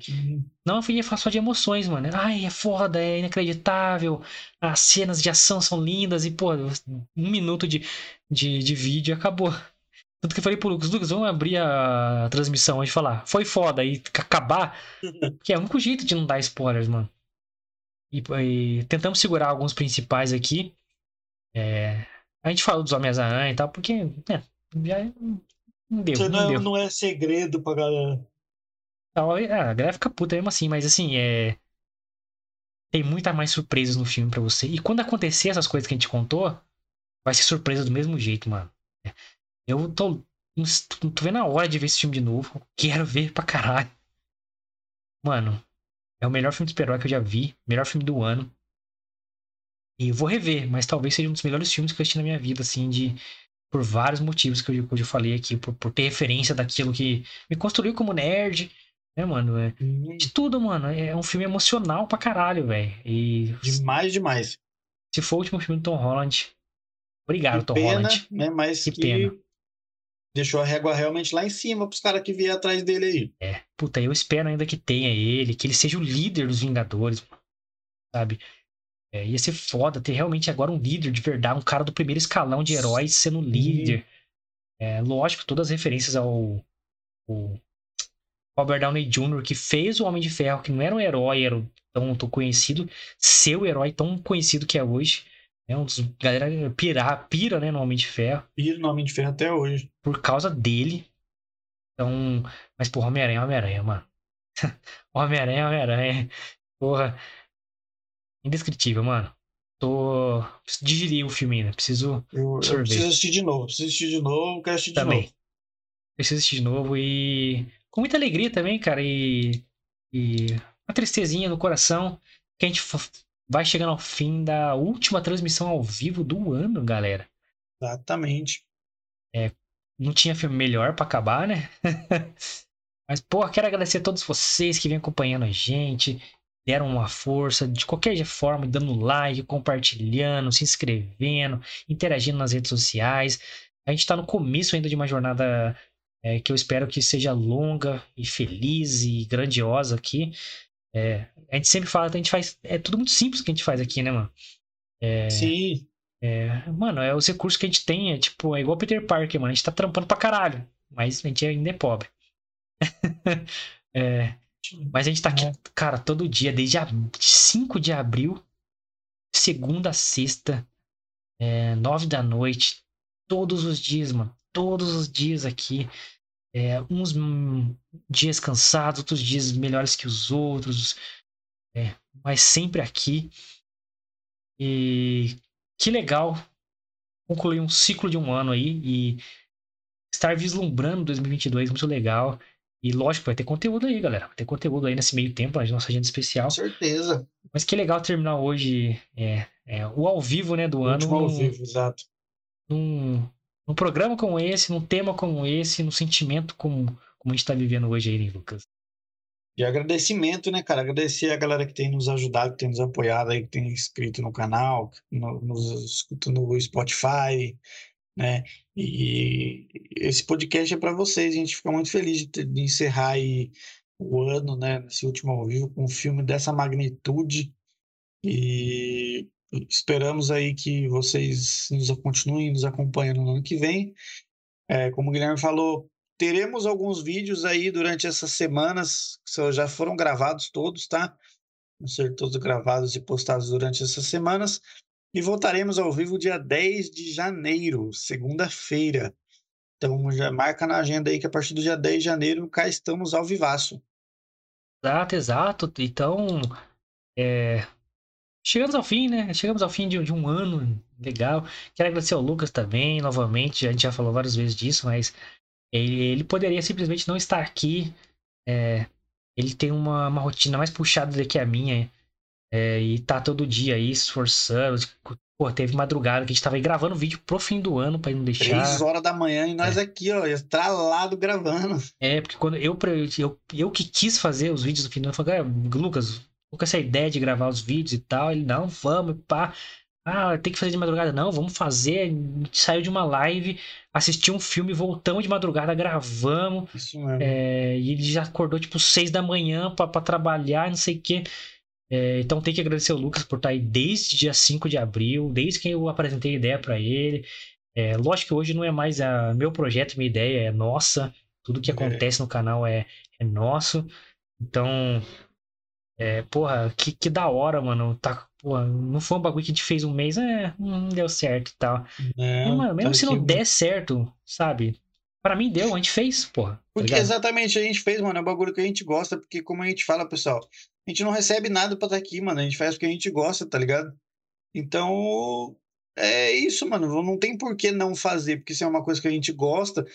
não foi só de emoções, mano. Ai, é foda, é inacreditável. As cenas de ação são lindas. E, pô, um minuto de, de, de vídeo acabou. Tanto que eu falei pro Lucas, Lucas, vamos abrir a transmissão e falar, foi foda, e acabar. Que é o único jeito de não dar spoilers, mano. E, e tentamos segurar alguns principais aqui. É, a gente falou dos Homens-Aranha e tal, porque né, já não deu. Não, não, é, deu. não é segredo pra galera. A galera fica puta mesmo assim, mas assim, é. Tem muita mais surpresas no filme para você. E quando acontecer essas coisas que a gente contou, vai ser surpresa do mesmo jeito, mano. Eu tô, tô vendo a hora de ver esse filme de novo. Quero ver pra caralho. Mano, é o melhor filme de super-herói que eu já vi. Melhor filme do ano. E vou rever, mas talvez seja um dos melhores filmes que eu assisti na minha vida, assim, de. Por vários motivos que eu, que eu já falei aqui, por, por ter referência daquilo que me construiu como nerd, né, mano? É, de tudo, mano. É um filme emocional pra caralho, velho. E. Demais, demais. Se for o último filme do Tom Holland. Obrigado, que Tom pena, Holland. Né, mas que, que pena. Deixou a régua realmente lá em cima pros caras que vierem atrás dele aí. É, puta, eu espero ainda que tenha ele, que ele seja o líder dos Vingadores, sabe? É, ia ser foda ter realmente agora um líder de verdade, um cara do primeiro escalão de heróis sendo líder. É, lógico, todas as referências ao, ao Robert Downey Jr., que fez o Homem de Ferro, que não era um herói, era tão, tão conhecido, ser o herói tão conhecido que é hoje. É um dos. Galera pira, pira, né, no Homem de Ferro. Pira no Homem de Ferro até hoje. Por causa dele. Então. Mas, porra, Homem-Aranha, Homem-Aranha, mano. Homem-Aranha, Homem-Aranha. Porra. Indescritível, mano. Tô. Preciso digerir o filme ainda. Preciso. Eu, eu preciso assistir de novo. Preciso assistir de novo. Quero assistir também. de novo. Preciso assistir de novo e. Com muita alegria também, cara. E. E. Uma tristezinha no coração. Que a gente vai chegando ao fim da última transmissão ao vivo do ano, galera. Exatamente. É, não tinha filme melhor para acabar, né? Mas, pô, quero agradecer a todos vocês que vêm acompanhando a gente, deram uma força, de qualquer forma, dando like, compartilhando, se inscrevendo, interagindo nas redes sociais. A gente está no começo ainda de uma jornada é, que eu espero que seja longa e feliz e grandiosa aqui. É, a gente sempre fala, a gente faz. É tudo muito simples que a gente faz aqui, né, mano? É, Sim. É, mano, é os recursos que a gente tem, é tipo, é igual Peter Parker, mano. A gente tá trampando pra caralho. Mas a gente ainda é pobre. é, mas a gente tá aqui, cara, todo dia, desde a 5 de abril, segunda a sexta, é, 9 da noite, todos os dias, mano. Todos os dias aqui. É, uns dias cansados, outros dias melhores que os outros, é, mas sempre aqui. E que legal concluir um ciclo de um ano aí e estar vislumbrando 2022, muito legal. E lógico, vai ter conteúdo aí, galera. Vai ter conteúdo aí nesse meio tempo, na nossa agenda especial. Com certeza. Mas que legal terminar hoje é, é, o ao vivo, né, do O ano. último ao vivo, exato. num, num programa como esse, num tema como esse, num sentimento como, como a gente tá vivendo hoje aí, né, Lucas? E agradecimento, né, cara? Agradecer a galera que tem nos ajudado, que tem nos apoiado aí, que tem inscrito no canal, no- nos escuta no Spotify, né? E esse podcast é para vocês. A gente fica muito feliz de, de encerrar aí o ano, né, nesse último ao vivo, com um filme dessa magnitude. E esperamos aí que vocês nos continuem nos acompanhando no ano que vem. É, como o Guilherme falou, teremos alguns vídeos aí durante essas semanas, que já foram gravados todos, tá? Vão ser todos gravados e postados durante essas semanas. E voltaremos ao vivo dia 10 de janeiro, segunda-feira. Então já marca na agenda aí que a partir do dia 10 de janeiro cá estamos ao vivaço. Exato, exato. Então, é, chegamos ao fim, né? Chegamos ao fim de, de um ano legal. Quero agradecer ao Lucas também, novamente. A gente já falou várias vezes disso, mas ele, ele poderia simplesmente não estar aqui. É, ele tem uma, uma rotina mais puxada do que a minha. é, e tá todo dia aí esforçando. Pô, teve madrugada que a gente tava aí gravando vídeo pro fim do ano pra não deixar. Três horas da manhã e nós aqui, ó, estralado gravando. É, porque quando eu, pre- eu, eu que quis fazer os vídeos do fim do ano, eu falei, "Cara, Lucas, com essa ideia de gravar os vídeos e tal. Ele, não, vamos, pá. Ah, tem que fazer de madrugada. Não, vamos fazer. A gente saiu de uma live, assistiu um filme, voltamos de madrugada, gravamos. Isso mesmo. É, e ele já acordou tipo seis da manhã pra, pra trabalhar, não sei o quê. É, então tem que agradecer o Lucas por estar aí desde dia 5 de abril, desde que eu apresentei a ideia pra ele. É, lógico que hoje não é mais a meu projeto, minha ideia é nossa. Tudo que É. acontece no canal é, é nosso. Então, é, porra, que, que da hora, mano. Tá, porra, não foi um bagulho que a gente fez um mês, é, não deu certo e tal. Não, E, mano, mesmo tá se não der certo, sabe? Pra mim deu, a gente fez, porra. tá Porque ligado? exatamente a gente fez, mano, é um bagulho que a gente gosta, porque como a gente fala, pessoal, a gente não recebe nada pra estar aqui, mano, a gente faz porque a gente gosta, tá ligado? Então, é isso, mano, não tem por que não fazer, porque se é uma coisa que a gente gosta,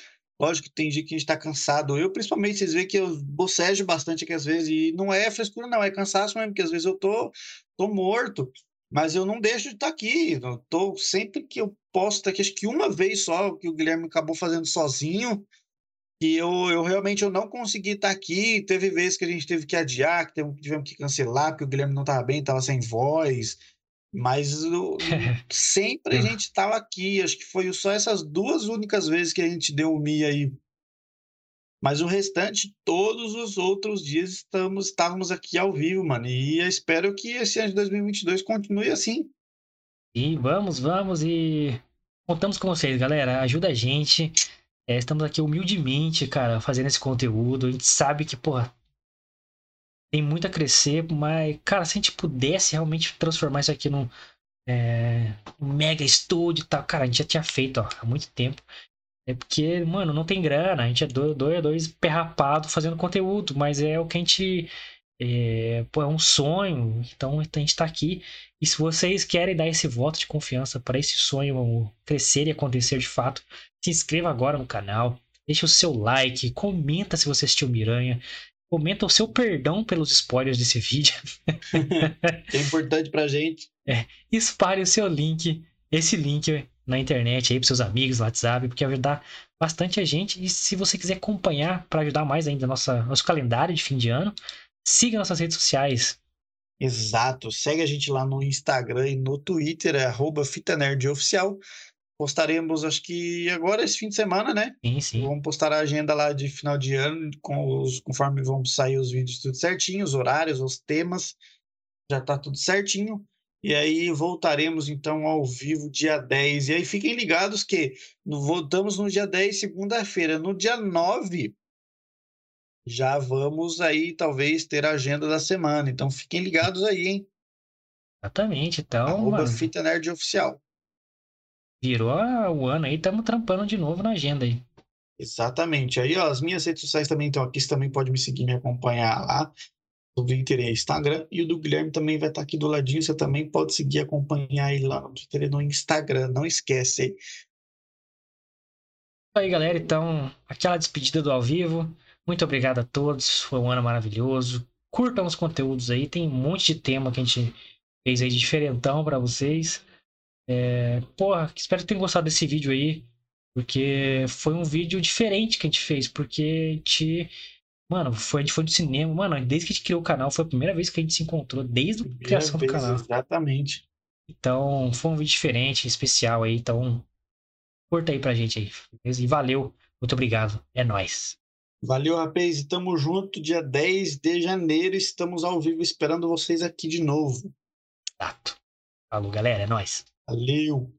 lógico que tem dia que a gente tá cansado, eu principalmente, vocês veem que eu bocejo bastante aqui às vezes, e não é frescura não, é cansaço mesmo, porque às vezes eu tô, tô morto, mas eu não deixo de estar aqui, eu tô, sempre que eu posso estar aqui, acho que uma vez só, que o Guilherme acabou fazendo sozinho, e eu, eu realmente eu não consegui estar aqui. Teve vezes que a gente teve que adiar, que tivemos que cancelar, porque o Guilherme não estava bem, estava sem voz. Mas eu- sempre a gente estava aqui. Acho que foi só essas duas únicas vezes que a gente deu um mi aí. Mas o restante, todos os outros dias estamos, estávamos aqui ao vivo, mano. E eu espero que esse ano de 2022 continue assim. E vamos, vamos e contamos com vocês, galera. Ajuda a gente. É, estamos aqui humildemente, cara, fazendo esse conteúdo. A gente sabe que, porra, tem muito a crescer, mas, cara, se a gente pudesse realmente transformar isso aqui num, é, um mega estúdio e tal, cara, a gente já tinha feito, ó, há muito tempo. É porque, mano, não tem grana, a gente é dois, dois, dois perrapado fazendo conteúdo, mas é o que a gente. É, pô, é um sonho, então a gente tá aqui. E se vocês querem dar esse voto de confiança para esse sonho crescer e acontecer de fato, se inscreva agora no canal, deixa o seu like, comenta se você assistiu Miranha, comenta o seu perdão pelos spoilers desse vídeo, É importante pra gente. espalhe o seu link, esse link na internet aí para seus amigos no WhatsApp, porque vai ajudar bastante a gente. E se você quiser acompanhar para ajudar mais ainda nossa, nosso calendário de fim de ano, siga nossas redes sociais. Exato. Segue a gente lá no Instagram e no Twitter, é arroba Fita Nerd Oficial. Postaremos, acho que agora esse fim de semana, né? Sim, sim. Vamos postar a agenda lá de final de ano, com os, conforme vão sair os vídeos tudo certinho, os horários, os temas, já tá tudo certinho. E aí voltaremos então ao vivo dia 10. E aí fiquem ligados que voltamos no dia 10, segunda-feira. No dia 9, já vamos aí talvez ter a agenda da semana. Então fiquem ligados aí, hein? Exatamente. Então, Arroba mano, Fita Nerd Oficial. Virou o ano aí, estamos trampando de novo na agenda aí. Exatamente. Aí, ó, as minhas redes sociais também estão aqui. Você também pode me seguir, me acompanhar lá. O Twitter e Instagram. E o do Guilherme também vai estar aqui do ladinho. Você também pode seguir, acompanhar ele lá no Twitter e no Instagram. Não esquece. aí, galera. Então, aquela despedida do ao vivo. Muito obrigado a todos. Foi um ano maravilhoso. Curtam os conteúdos aí. Tem um monte de tema que a gente fez aí de diferentão para vocês. É, porra, espero que tenham gostado desse vídeo aí. Porque foi um vídeo diferente que a gente fez. Porque a gente. Mano, foi, a gente foi do cinema. Mano, desde que a gente criou o canal, foi a primeira vez que a gente se encontrou, desde a criação do canal. Exatamente. Então, foi um vídeo diferente, especial aí. Então, curta aí pra gente aí. E valeu. Muito obrigado. É nóis. Valeu, rapaz. E tamo junto. Dia 10 de janeiro estamos ao vivo esperando vocês aqui de novo. Exato. Falou, galera. É nóis. Valeu.